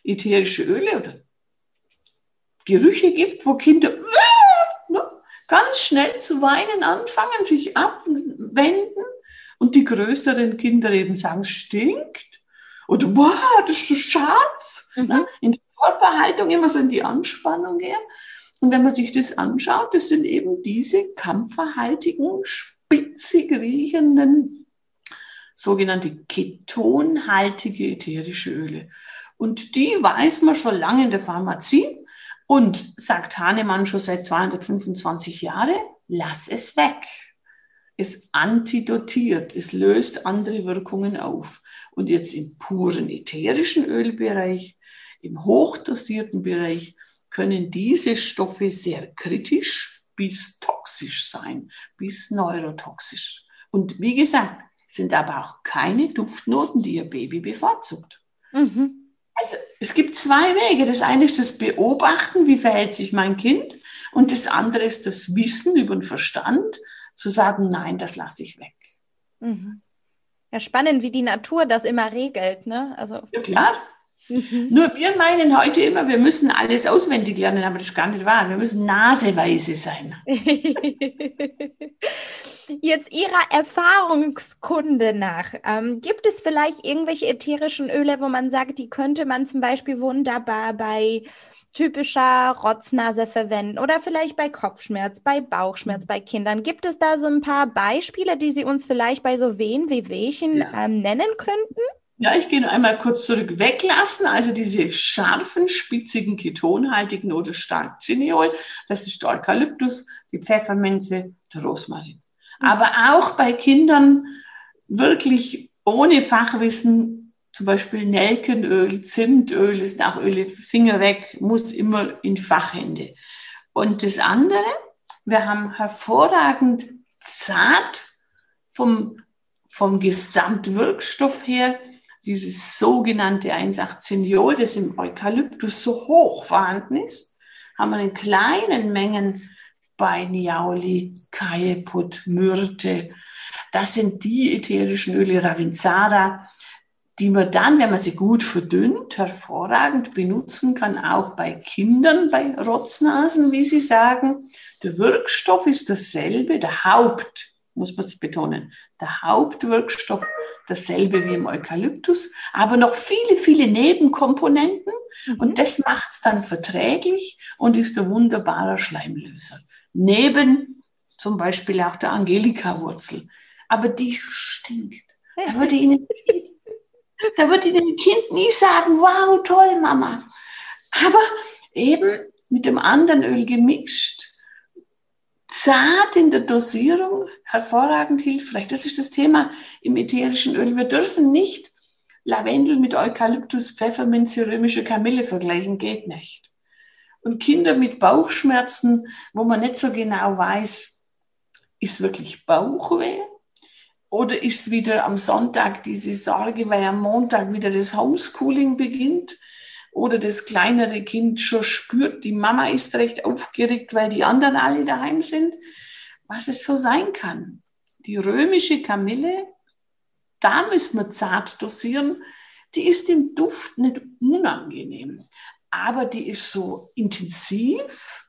Speaker 2: ätherische Öle oder Gerüche gibt, wo Kinder ganz schnell zu weinen anfangen, sich abwenden und die größeren Kinder eben sagen, stinkt oder wow, das ist so scharf. Mhm. Ne? In der Körperhaltung immer so in die Anspannung gehen. Und wenn man sich das anschaut, das sind eben diese kampferhaltigen, spitzig riechenden, sogenannte ketonhaltige ätherische Öle. Und die weiß man schon lange in der Pharmazie. Und sagt Hahnemann schon seit 225 Jahren, lass es weg. Es antidotiert, es löst andere Wirkungen auf. Und jetzt im puren ätherischen Ölbereich, im hochdosierten Bereich, können diese Stoffe sehr kritisch bis toxisch sein, bis neurotoxisch. Und wie gesagt, sind aber auch keine Duftnoten, die ihr Baby bevorzugt. Mhm. Also es gibt zwei Wege. Das eine ist das Beobachten, wie verhält sich mein Kind. Und das andere ist das Wissen über den Verstand, zu sagen, nein, das lasse ich weg.
Speaker 1: Mhm. Ja, spannend, wie die Natur das immer regelt. Ne?
Speaker 2: Also, ja, klar. Mhm. Nur wir meinen heute immer, wir müssen alles auswendig lernen, aber das ist gar nicht wahr. Wir müssen naseweise sein.
Speaker 1: Jetzt Ihrer Erfahrungskunde nach, ähm, gibt es vielleicht irgendwelche ätherischen Öle, wo man sagt, die könnte man zum Beispiel wunderbar bei typischer Rotznase verwenden oder vielleicht bei Kopfschmerz, bei Bauchschmerz bei Kindern. Gibt es da so ein paar Beispiele, die Sie uns vielleicht bei so Wehen wie Wehchen ja. ähm, nennen könnten?
Speaker 2: Ja, ich gehe noch einmal kurz zurück. Weglassen, also diese scharfen, spitzigen, ketonhaltigen oder stark Zinniol, das ist der Eukalyptus, die Pfefferminze, der Rosmarin. Mhm. Aber auch bei Kindern wirklich ohne Fachwissen, zum Beispiel Nelkenöl, Zimtöl, ist auch Öle, Finger weg, muss immer in Fachhände. Und das andere, wir haben hervorragend zart vom, vom Gesamtwirkstoff her dieses sogenannte 1,18-Jod, das im Eukalyptus so hoch vorhanden ist, haben wir in kleinen Mengen bei Niauli, Kajeput, Myrte. Das sind die ätherischen Öle, Ravinzara, die man dann, wenn man sie gut verdünnt, hervorragend benutzen kann, auch bei Kindern, bei Rotznasen, wie sie sagen. Der Wirkstoff ist dasselbe, der Haupt, muss man es betonen, der Hauptwirkstoff dasselbe wie im Eukalyptus, aber noch viele, viele Nebenkomponenten mhm. und das macht es dann verträglich und ist ein wunderbarer Schleimlöser. Neben zum Beispiel auch der Angelika-Wurzel. Aber die stinkt. Da würde Ihnen da wird Ihnen ein Kind nie sagen, wow, toll, Mama. Aber eben mit dem anderen Öl gemischt, zart in der Dosierung, hervorragend hilfreich. Das ist das Thema im ätherischen Öl. Wir dürfen nicht Lavendel mit Eukalyptus, Pfefferminze, römische Kamille vergleichen, geht nicht. Und Kinder mit Bauchschmerzen, wo man nicht so genau weiß, ist wirklich Bauchweh oder ist wieder am Sonntag diese Sorge, weil am Montag wieder das Homeschooling beginnt? Oder das kleinere Kind schon spürt, die Mama ist recht aufgeregt, weil die anderen alle daheim sind? Was es so sein kann. Die römische Kamille, da müssen wir zart dosieren, die ist im Duft nicht unangenehm, aber die ist so intensiv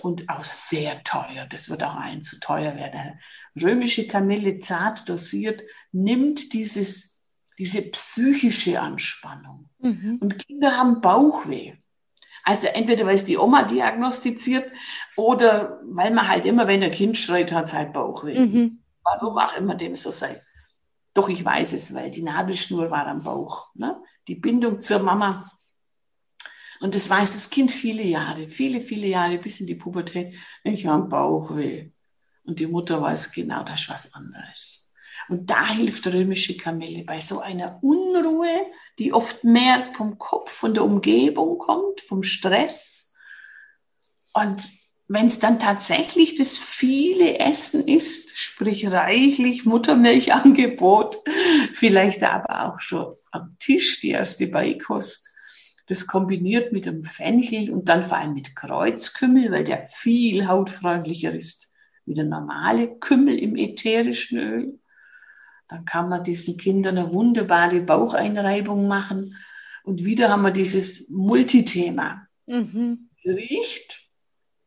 Speaker 2: und auch sehr teuer. Das wird auch allen zu teuer werden. Römische Kamille zart dosiert nimmt dieses, diese psychische Anspannung. Mhm. Und Kinder haben Bauchweh. Also entweder weil es die Oma diagnostiziert oder weil man halt immer, wenn ein Kind schreit, hat es halt Bauchweh. Mhm. Warum auch immer dem so sei. Doch ich weiß es, weil die Nabelschnur war am Bauch. Ne? Die Bindung zur Mama und das weiß das Kind viele Jahre, viele, viele Jahre bis in die Pubertät. Ich habe Bauchweh. Und die Mutter weiß genau, das ist was anderes. Und da hilft römische Kamille bei so einer Unruhe, die oft mehr vom Kopf, von der Umgebung kommt, vom Stress. Und wenn es dann tatsächlich das viele Essen ist, sprich reichlich Muttermilchangebot, vielleicht aber auch schon am Tisch die erste Beikost, das kombiniert mit dem Fenchel und dann vor allem mit Kreuzkümmel, weil der viel hautfreundlicher ist wie der normale Kümmel im ätherischen Öl. Dann kann man diesen Kindern eine wunderbare Baucheinreibung machen. Und wieder haben wir dieses Multithema. Mhm. Riecht,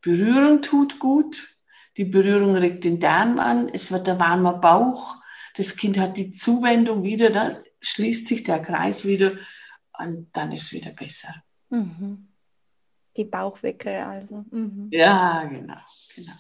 Speaker 2: Berührung tut gut, die Berührung regt den Darm an, es wird der warmer Bauch, das Kind hat die Zuwendung wieder, da schließt sich der Kreis wieder und dann ist es wieder besser. Mhm.
Speaker 1: Die Bauchwickel also. Mhm.
Speaker 2: Ja, genau, genau.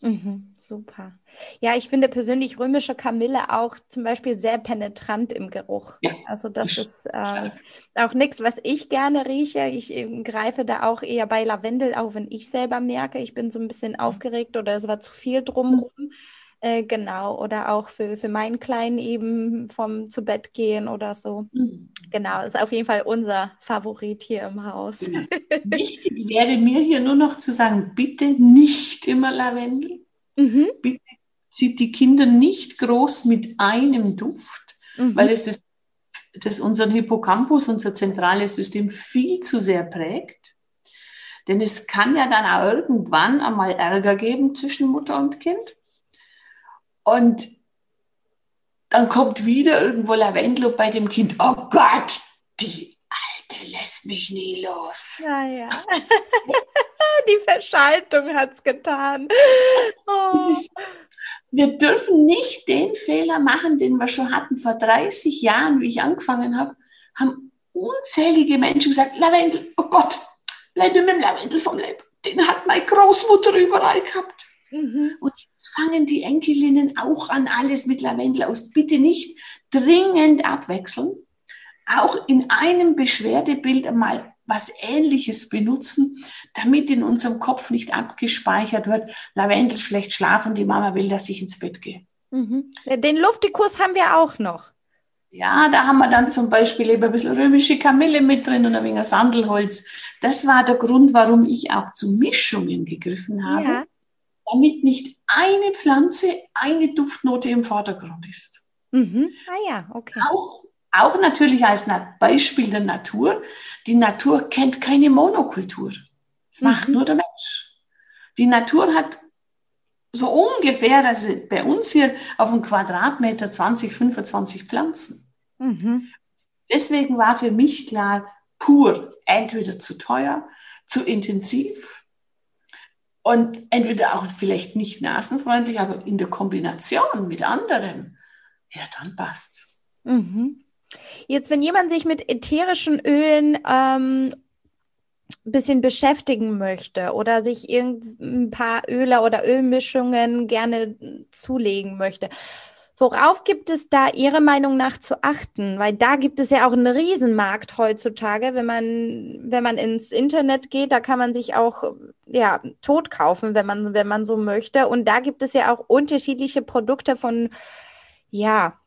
Speaker 1: Mhm, super. Ja, ich finde persönlich römische Kamille auch zum Beispiel sehr penetrant im Geruch. Ja. Also das ist äh, auch nichts, was ich gerne rieche. Ich äh, greife da auch eher bei Lavendel, auch wenn ich selber merke, ich bin so ein bisschen mhm. aufgeregt oder es war zu viel drumherum. Äh, genau, oder auch für, für meinen Kleinen eben vom zu Bett gehen oder so. Mhm. Genau, ist auf jeden Fall unser Favorit hier im Haus. Genau.
Speaker 2: Wichtig wäre mir hier nur noch zu sagen, bitte nicht immer Lavendel. Mhm. Bitte zieht die Kinder nicht groß mit einem Duft, mhm. weil es das, das unseren Hippocampus, unser zentrales System viel zu sehr prägt. Denn es kann ja dann auch irgendwann einmal Ärger geben zwischen Mutter und Kind. Und dann kommt wieder irgendwo Lavendel bei dem Kind. Oh Gott, die Alte lässt mich nie los.
Speaker 1: Ja, ja. die Verschaltung hat es getan.
Speaker 2: Oh. Wir dürfen nicht den Fehler machen, den wir schon hatten vor 30 Jahren, wie ich angefangen habe, haben unzählige Menschen gesagt, Lavendel, oh Gott, bleib mit dem Lavendel vom Leib. Den hat meine Großmutter überall gehabt. Mhm. Und fangen die Enkelinnen auch an, alles mit Lavendel aus. Bitte nicht dringend abwechseln. Auch in einem Beschwerdebild einmal was Ähnliches benutzen, damit in unserem Kopf nicht abgespeichert wird, Lavendel schlecht schlafen, die Mama will, dass ich ins Bett gehe.
Speaker 1: Mhm. Den Luftikus haben wir auch noch.
Speaker 2: Ja, da haben wir dann zum Beispiel eben ein bisschen römische Kamille mit drin und ein wenig Sandelholz. Das war der Grund, warum ich auch zu Mischungen gegriffen habe. Ja damit nicht eine Pflanze, eine Duftnote im Vordergrund ist.
Speaker 1: Mhm. Ah ja, okay.
Speaker 2: Auch, auch natürlich als Beispiel der Natur. Die Natur kennt keine Monokultur. Das mhm. macht nur der Mensch. Die Natur hat so ungefähr, also bei uns hier auf einem Quadratmeter 20, 25 Pflanzen. Mhm. Deswegen war für mich klar, pur entweder zu teuer, zu intensiv und entweder auch vielleicht nicht nasenfreundlich, aber in der Kombination mit anderem, ja, dann passt's.
Speaker 1: Mhm. Jetzt, wenn jemand sich mit ätherischen Ölen ähm, ein bisschen beschäftigen möchte oder sich ein paar Öle oder Ölmischungen gerne zulegen möchte, Worauf gibt es da Ihrer Meinung nach zu achten? Weil da gibt es ja auch einen Riesenmarkt heutzutage. Wenn man, wenn man ins Internet geht, da kann man sich auch, ja, tot kaufen, wenn man, wenn man so möchte. Und da gibt es ja auch unterschiedliche Produkte von, ja,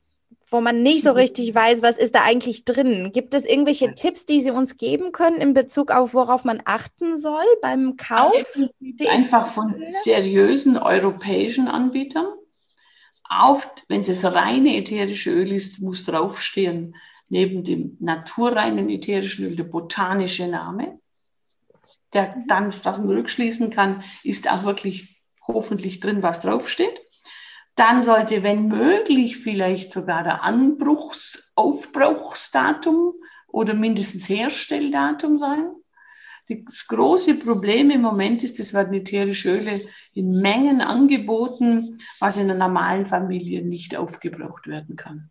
Speaker 1: wo man nicht so richtig weiß, was ist da eigentlich drin. Gibt es irgendwelche Tipps, die Sie uns geben können in Bezug auf, worauf man achten soll beim Kauf? Also
Speaker 2: einfach von seriösen europäischen Anbietern auf, wenn es reine ätherische Öl ist, muss draufstehen, neben dem naturreinen ätherischen Öl der botanische Name, der dann, dass man rückschließen kann, ist auch wirklich hoffentlich drin, was draufsteht. Dann sollte, wenn möglich, vielleicht sogar der Anbruchs-, Aufbrauchsdatum oder mindestens Herstelldatum sein. Das große Problem im Moment ist, es werden ätherische Öle in Mengen angeboten, was in einer normalen Familie nicht aufgebraucht werden kann.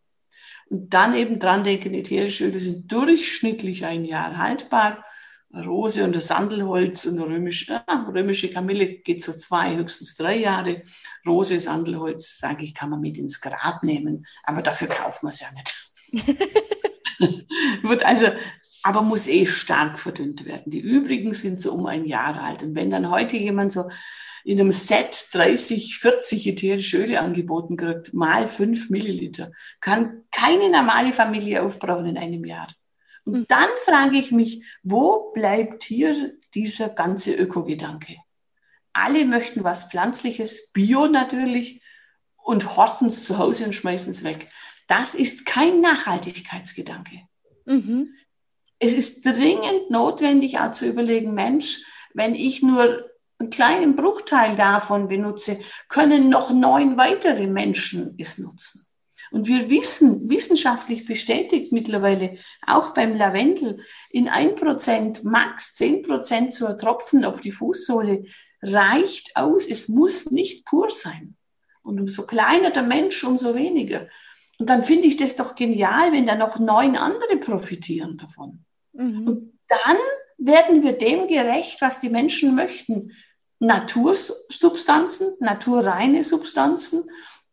Speaker 2: Und dann eben dran denken, ätherische Öle sind durchschnittlich ein Jahr haltbar. Rose und das Sandelholz und römische, äh, römische Kamille geht so zwei, höchstens drei Jahre. Rose, Sandelholz, sage ich, kann man mit ins Grab nehmen, aber dafür kauft man es ja nicht. Wird also aber muss eh stark verdünnt werden. Die übrigen sind so um ein Jahr alt. Und wenn dann heute jemand so in einem Set 30, 40 ätherische Öle angeboten kriegt, mal 5 Milliliter, kann keine normale Familie aufbrauchen in einem Jahr. Und dann frage ich mich, wo bleibt hier dieser ganze Ökogedanke? Alle möchten was Pflanzliches, Bio natürlich, und horten es zu Hause und schmeißen es weg. Das ist kein Nachhaltigkeitsgedanke. Mhm es ist dringend notwendig, auch zu überlegen, Mensch, wenn ich nur einen kleinen Bruchteil davon benutze, können noch neun weitere Menschen es nutzen. Und wir wissen, wissenschaftlich bestätigt mittlerweile, auch beim Lavendel, in ein Prozent, max zehn Prozent so ein Tropfen auf die Fußsohle reicht aus. Es muss nicht pur sein. Und umso kleiner der Mensch, umso weniger. Und dann finde ich das doch genial, wenn da noch neun andere profitieren davon. Mhm. Und dann werden wir dem gerecht, was die Menschen möchten. Natursubstanzen, naturreine Substanzen,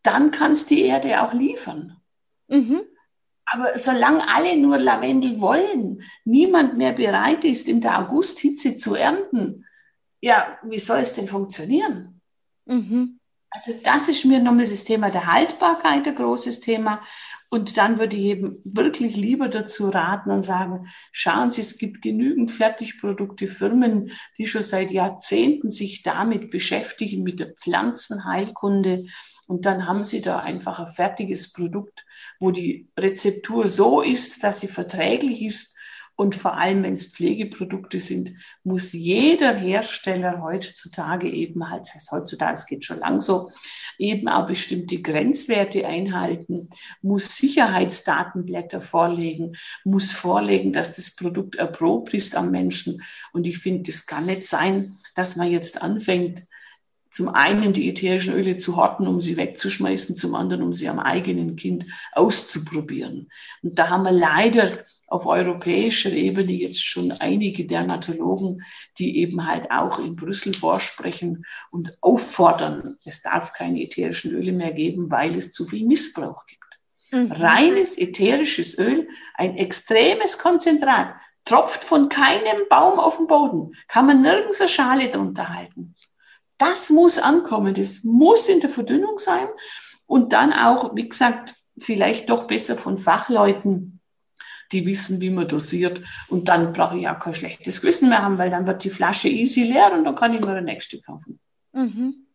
Speaker 2: dann kann es die Erde auch liefern. Mhm. Aber solange alle nur Lavendel wollen, niemand mehr bereit ist, in der Augusthitze zu ernten, ja, wie soll es denn funktionieren? Mhm. Also das ist mir nochmal das Thema der Haltbarkeit ein großes Thema. Und dann würde ich eben wirklich lieber dazu raten und sagen, schauen Sie, es gibt genügend Fertigprodukte, Firmen, die schon seit Jahrzehnten sich damit beschäftigen, mit der Pflanzenheilkunde. Und dann haben Sie da einfach ein fertiges Produkt, wo die Rezeptur so ist, dass sie verträglich ist und vor allem, wenn es Pflegeprodukte sind, muss jeder Hersteller heutzutage eben halt, das heißt heutzutage, es geht schon lang so, eben auch bestimmte Grenzwerte einhalten, muss Sicherheitsdatenblätter vorlegen, muss vorlegen, dass das Produkt erprobt ist am Menschen. Und ich finde, das kann nicht sein, dass man jetzt anfängt, zum einen die ätherischen Öle zu horten, um sie wegzuschmeißen, zum anderen, um sie am eigenen Kind auszuprobieren. Und da haben wir leider auf europäischer Ebene jetzt schon einige Dermatologen, die eben halt auch in Brüssel vorsprechen und auffordern, es darf keine ätherischen Öle mehr geben, weil es zu viel Missbrauch gibt. Mhm. Reines ätherisches Öl, ein extremes Konzentrat, tropft von keinem Baum auf den Boden, kann man nirgends eine Schale drunter halten. Das muss ankommen, das muss in der Verdünnung sein und dann auch, wie gesagt, vielleicht doch besser von Fachleuten die wissen, wie man dosiert. Und dann brauche ich auch kein schlechtes Gewissen mehr haben, weil dann wird die Flasche easy leer und dann kann ich mir eine nächste kaufen. Mhm.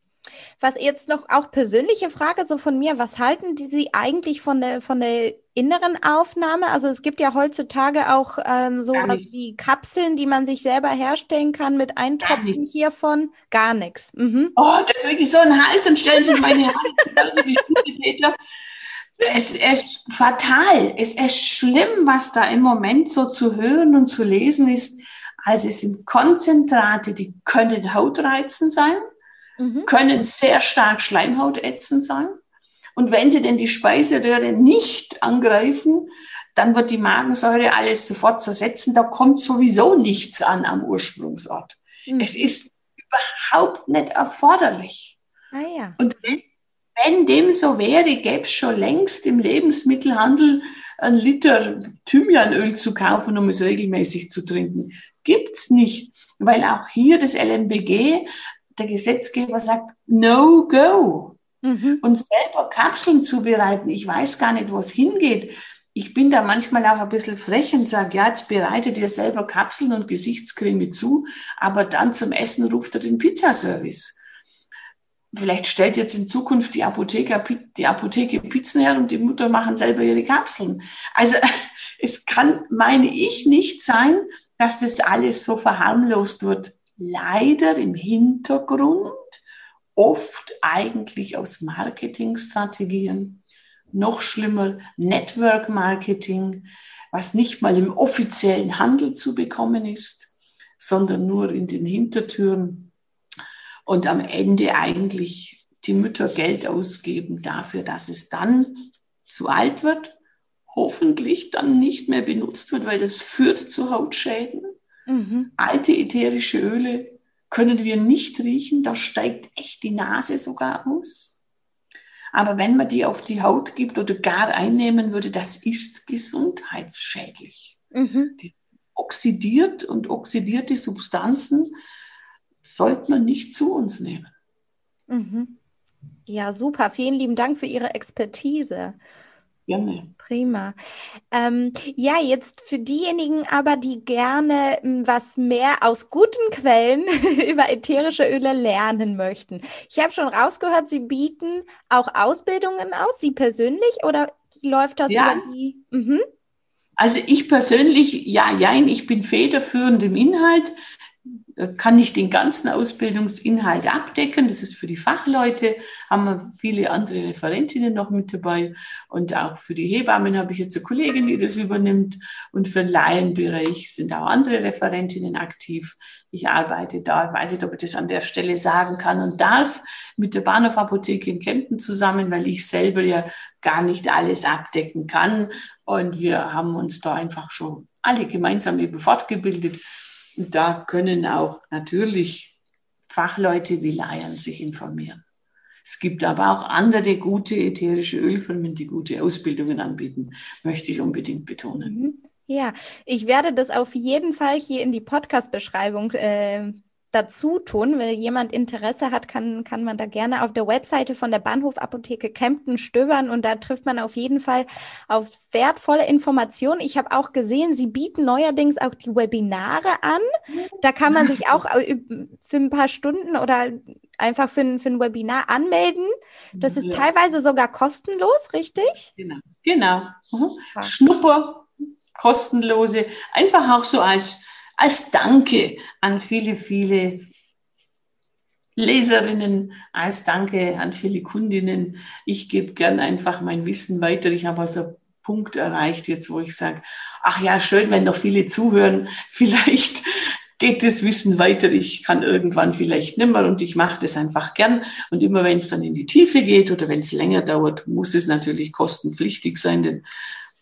Speaker 1: Was jetzt noch auch persönliche Frage so von mir, was halten die Sie eigentlich von der, von der inneren Aufnahme? Also es gibt ja heutzutage auch ähm, sowas wie Kapseln, die man sich selber herstellen kann mit Eintropfen hiervon. Gar nichts.
Speaker 2: Mhm. Oh, da kriege ich so einen Hals und stellen Sie meine Hand Es ist fatal. Es ist schlimm, was da im Moment so zu hören und zu lesen ist. Also es sind Konzentrate, die können hautreizend sein, mhm. können sehr stark schleimhautätzend sein. Und wenn sie denn die Speiseröhre nicht angreifen, dann wird die Magensäure alles sofort zersetzen. Da kommt sowieso nichts an am Ursprungsort. Mhm. Es ist überhaupt nicht erforderlich. Ah, ja. Und wenn, wenn dem so wäre, gäbe es schon längst im Lebensmittelhandel ein Liter Thymianöl zu kaufen, um es regelmäßig zu trinken. Gibt's nicht, weil auch hier das LMBG, der Gesetzgeber sagt, no go. Mhm. Und selber Kapseln zubereiten, ich weiß gar nicht, wo es hingeht. Ich bin da manchmal auch ein bisschen frech und sage, ja, jetzt bereite dir selber Kapseln und Gesichtscreme zu, aber dann zum Essen ruft er den Pizzaservice. Vielleicht stellt jetzt in Zukunft die Apotheke, die Apotheke Pizzen her und die Mutter machen selber ihre Kapseln. Also es kann, meine ich, nicht sein, dass das alles so verharmlost wird. Leider im Hintergrund oft eigentlich aus Marketingstrategien, noch schlimmer Network Marketing, was nicht mal im offiziellen Handel zu bekommen ist, sondern nur in den Hintertüren und am Ende eigentlich die Mütter Geld ausgeben dafür, dass es dann zu alt wird, hoffentlich dann nicht mehr benutzt wird, weil das führt zu Hautschäden. Mhm. Alte ätherische Öle können wir nicht riechen, da steigt echt die Nase sogar aus. Aber wenn man die auf die Haut gibt oder gar einnehmen würde, das ist gesundheitsschädlich. Mhm. Die oxidiert und oxidierte Substanzen sollte man nicht zu uns nehmen.
Speaker 1: Mhm. Ja, super. Vielen lieben Dank für Ihre Expertise. Gerne. Prima. Ähm, ja, jetzt für diejenigen aber, die gerne hm, was mehr aus guten Quellen über ätherische Öle lernen möchten. Ich habe schon rausgehört, Sie bieten auch Ausbildungen aus, Sie persönlich oder läuft das ja. über die? Mhm.
Speaker 2: Also ich persönlich, ja, jein, ich bin federführend im Inhalt. Äh, kann nicht den ganzen Ausbildungsinhalt abdecken. Das ist für die Fachleute, haben wir viele andere Referentinnen noch mit dabei. Und auch für die Hebammen habe ich jetzt eine Kollegin, die das übernimmt. Und für den Laienbereich sind auch andere Referentinnen aktiv. Ich arbeite da, ich weiß nicht, ob ich das an der Stelle sagen kann und darf, mit der Bahnhofapotheke in Kempten zusammen, weil ich selber ja gar nicht alles abdecken kann. Und wir haben uns da einfach schon alle gemeinsam eben fortgebildet und da können auch natürlich Fachleute wie Laien sich informieren. Es gibt aber auch andere gute ätherische Ölfirmen, die gute Ausbildungen anbieten, möchte ich unbedingt betonen. Mhm.
Speaker 1: Ja, ich werde das auf jeden Fall hier in die Podcast-Beschreibung äh, dazu tun. Wenn jemand Interesse hat, kann, kann man da gerne auf der Webseite von der Bahnhofapotheke Kempten stöbern und da trifft man auf jeden Fall auf wertvolle Informationen. Ich habe auch gesehen, Sie bieten neuerdings auch die Webinare an. Da kann man sich auch äh, für ein paar Stunden oder einfach für ein, für ein Webinar anmelden. Das ist ja. teilweise sogar kostenlos, richtig?
Speaker 2: Genau. genau. Mhm. Schnupper, kostenlose, einfach auch so als als Danke an viele, viele Leserinnen, als Danke an viele Kundinnen. Ich gebe gern einfach mein Wissen weiter. Ich habe also einen Punkt erreicht jetzt, wo ich sage, ach ja, schön, wenn noch viele zuhören. Vielleicht geht das Wissen weiter. Ich kann irgendwann vielleicht nimmer und ich mache das einfach gern. Und immer wenn es dann in die Tiefe geht oder wenn es länger dauert, muss es natürlich kostenpflichtig sein, denn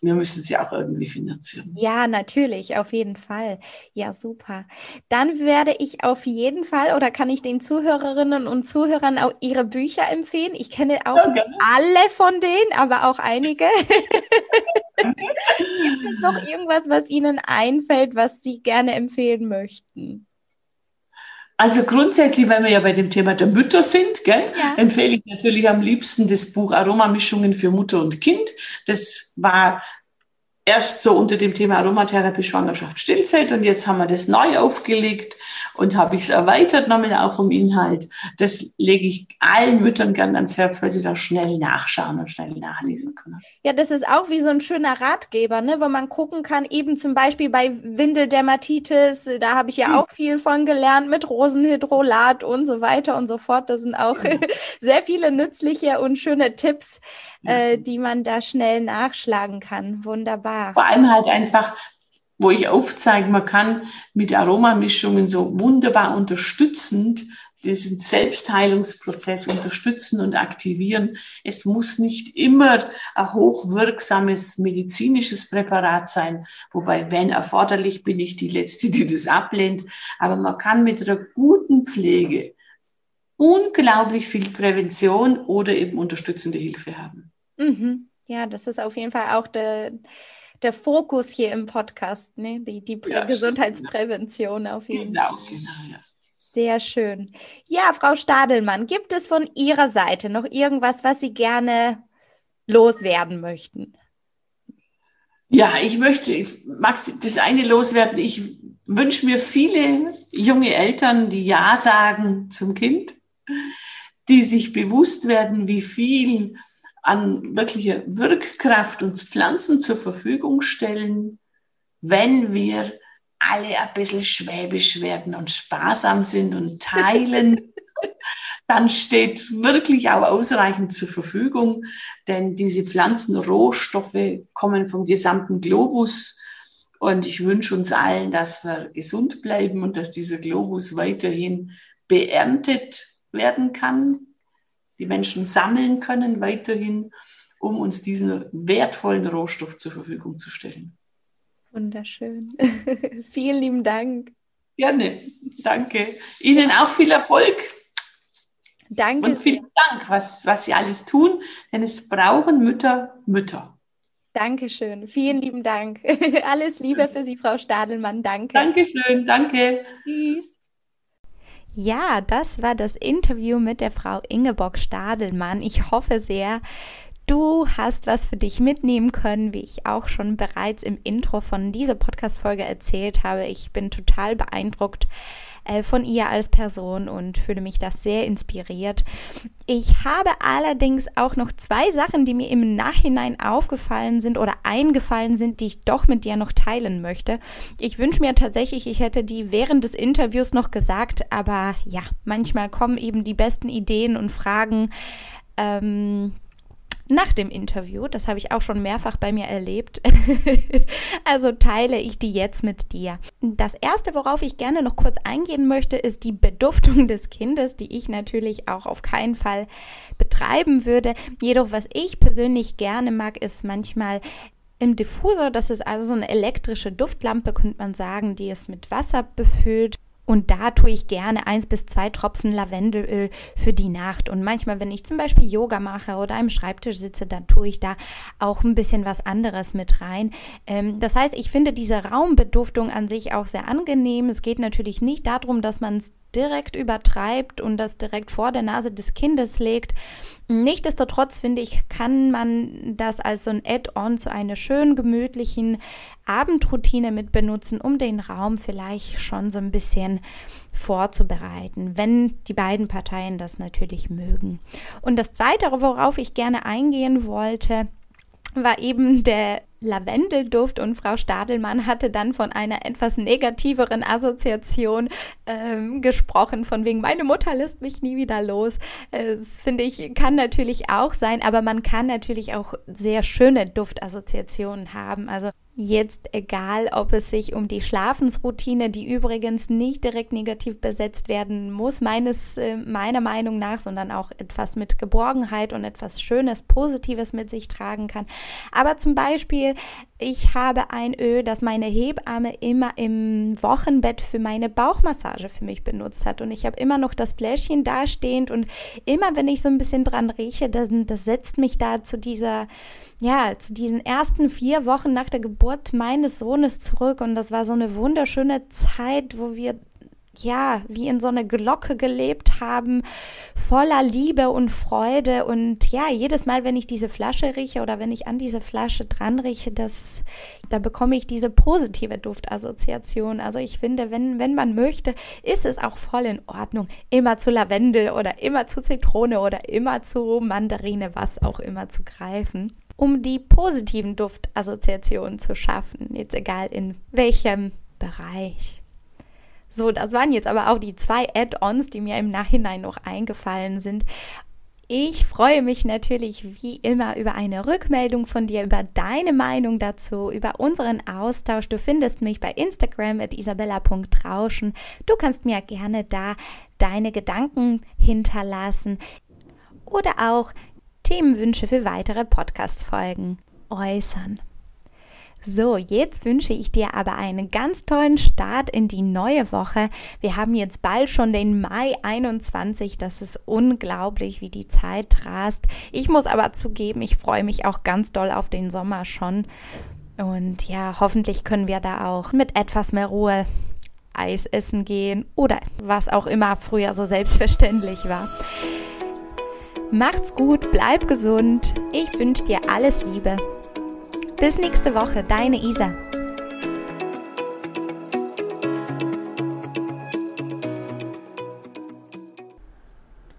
Speaker 2: wir müssen sie auch irgendwie finanzieren.
Speaker 1: Ja, natürlich, auf jeden Fall. Ja, super. Dann werde ich auf jeden Fall oder kann ich den Zuhörerinnen und Zuhörern auch ihre Bücher empfehlen. Ich kenne auch ja, alle von denen, aber auch einige. Gibt es noch irgendwas, was Ihnen einfällt, was Sie gerne empfehlen möchten?
Speaker 2: Also grundsätzlich, weil wir ja bei dem Thema der Mütter sind, gell, ja. empfehle ich natürlich am liebsten das Buch Aromamischungen für Mutter und Kind. Das war erst so unter dem Thema Aromatherapie, Schwangerschaft, Stillzeit und jetzt haben wir das neu aufgelegt und habe ich es erweitert nochmal auch vom Inhalt. Das lege ich allen Müttern gern ans Herz, weil sie da schnell nachschauen und schnell nachlesen können.
Speaker 1: Ja, das ist auch wie so ein schöner Ratgeber, ne, wo man gucken kann, eben zum Beispiel bei Windeldermatitis, da habe ich ja hm. auch viel von gelernt mit Rosenhydrolat und so weiter und so fort. Das sind auch ja. sehr viele nützliche und schöne Tipps, äh, die man da schnell nachschlagen kann. Wunderbar.
Speaker 2: Vor allem halt einfach, wo ich aufzeige, man kann mit Aromamischungen so wunderbar unterstützend diesen Selbstheilungsprozess unterstützen und aktivieren. Es muss nicht immer ein hochwirksames medizinisches Präparat sein, wobei, wenn erforderlich, bin ich die Letzte, die das ablehnt. Aber man kann mit einer guten Pflege unglaublich viel Prävention oder eben unterstützende Hilfe haben.
Speaker 1: Mhm. Ja, das ist auf jeden Fall auch der, der Fokus hier im Podcast, ne? die, die ja, Gesundheitsprävention auf jeden genau, Fall. Genau, ja. Sehr schön. Ja, Frau Stadelmann, gibt es von Ihrer Seite noch irgendwas, was Sie gerne loswerden möchten?
Speaker 2: Ja, ich möchte, ich mag das eine loswerden. Ich wünsche mir viele junge Eltern, die Ja sagen zum Kind, die sich bewusst werden, wie viel an wirklicher Wirkkraft uns Pflanzen zur Verfügung stellen, wenn wir alle ein bisschen schwäbisch werden und sparsam sind und teilen, dann steht wirklich auch ausreichend zur Verfügung, denn diese Pflanzenrohstoffe kommen vom gesamten Globus und ich wünsche uns allen, dass wir gesund bleiben und dass dieser Globus weiterhin beerntet werden kann, die Menschen sammeln können weiterhin, um uns diesen wertvollen Rohstoff zur Verfügung zu stellen.
Speaker 1: Wunderschön. Vielen lieben Dank.
Speaker 2: Gerne. Danke. Ihnen auch viel Erfolg.
Speaker 1: Danke.
Speaker 2: Und vielen Dank, was, was Sie alles tun, denn es brauchen Mütter Mütter.
Speaker 1: Dankeschön. Vielen lieben Dank. Alles Liebe für Sie, Frau Stadelmann. Danke.
Speaker 2: Dankeschön. Danke.
Speaker 1: Tschüss. Ja, das war das Interview mit der Frau Ingeborg Stadelmann. Ich hoffe sehr, du hast was für dich mitnehmen können, wie ich auch schon bereits im Intro von dieser Podcast-Folge erzählt habe. Ich bin total beeindruckt äh, von ihr als Person und fühle mich das sehr inspiriert. Ich habe allerdings auch noch zwei Sachen, die mir im Nachhinein aufgefallen sind oder eingefallen sind, die ich doch mit dir noch teilen möchte. Ich wünsche mir tatsächlich, ich hätte die während des Interviews noch gesagt, aber ja, manchmal kommen eben die besten Ideen und Fragen. Ähm, nach dem Interview. Das habe ich auch schon mehrfach bei mir erlebt. also teile ich die jetzt mit dir. Das erste, worauf ich gerne noch kurz eingehen möchte, ist die Beduftung des Kindes, die ich natürlich auch auf keinen Fall betreiben würde. Jedoch, was ich persönlich gerne mag, ist manchmal im Diffusor, das ist also so eine elektrische Duftlampe, könnte man sagen, die ist mit Wasser befüllt. Und da tue ich gerne eins bis zwei Tropfen Lavendelöl für die Nacht. Und manchmal, wenn ich zum Beispiel Yoga mache oder am Schreibtisch sitze, dann tue ich da auch ein bisschen was anderes mit rein. Ähm, das heißt, ich finde diese Raumbeduftung an sich auch sehr angenehm. Es geht natürlich nicht darum, dass man es direkt übertreibt und das direkt vor der Nase des Kindes legt. Nichtsdestotrotz finde ich, kann man das als so ein Add-on zu einer schön gemütlichen Abendroutine mit benutzen, um den Raum vielleicht schon so ein bisschen vorzubereiten, wenn die beiden Parteien das natürlich mögen. Und das Zweite, worauf ich gerne eingehen wollte, war eben der Lavendelduft und Frau Stadelmann hatte dann von einer etwas negativeren Assoziation ähm, gesprochen, von wegen meine Mutter lässt mich nie wieder los. Das finde ich, kann natürlich auch sein, aber man kann natürlich auch sehr schöne Duftassoziationen haben. Also Jetzt egal, ob es sich um die Schlafensroutine, die übrigens nicht direkt negativ besetzt werden muss, meines, äh, meiner Meinung nach, sondern auch etwas mit Geborgenheit und etwas Schönes, Positives mit sich tragen kann. Aber zum Ich habe ein Öl, das meine Hebamme immer im Wochenbett für meine Bauchmassage für mich benutzt hat. Und ich habe immer noch das Fläschchen dastehend und immer wenn ich so ein bisschen dran rieche, das, das setzt mich da zu dieser ja, zu diesen ersten vier Wochen nach der Geburt meines Sohnes zurück und das war so eine wunderschöne Zeit, wo wir ja, wie in so eine Glocke gelebt haben, voller Liebe und Freude. Und ja, jedes Mal, wenn ich diese Flasche rieche oder wenn ich an diese Flasche dran rieche, das, da bekomme ich diese positive Duftassoziation. Also ich finde, wenn, wenn man möchte, ist es auch voll in Ordnung, immer zu Lavendel oder immer zu Zitrone oder immer zu Mandarine, was auch immer zu greifen um die positiven Duftassoziationen zu schaffen, jetzt egal in welchem Bereich. So, das waren jetzt aber auch die zwei Add-ons, die mir im Nachhinein noch eingefallen sind. Ich freue mich natürlich wie immer über eine Rückmeldung von dir, über deine Meinung dazu, über unseren Austausch. Du findest mich bei Instagram at isabella.rauschen. Du kannst mir gerne da deine Gedanken hinterlassen oder auch Themenwünsche für weitere Podcast-Folgen äußern. So, jetzt wünsche ich dir aber einen ganz tollen Start in die neue Woche. Wir haben jetzt bald schon den Mai 21. Das ist unglaublich, wie die Zeit rast. Ich muss aber zugeben, ich freue mich auch ganz doll auf den Sommer schon. Und ja, hoffentlich können wir da auch mit etwas mehr Ruhe Eis essen gehen oder was auch immer früher so selbstverständlich war. Macht's gut, bleib gesund. Ich wünsche dir alles Liebe. Bis nächste Woche, deine Isa.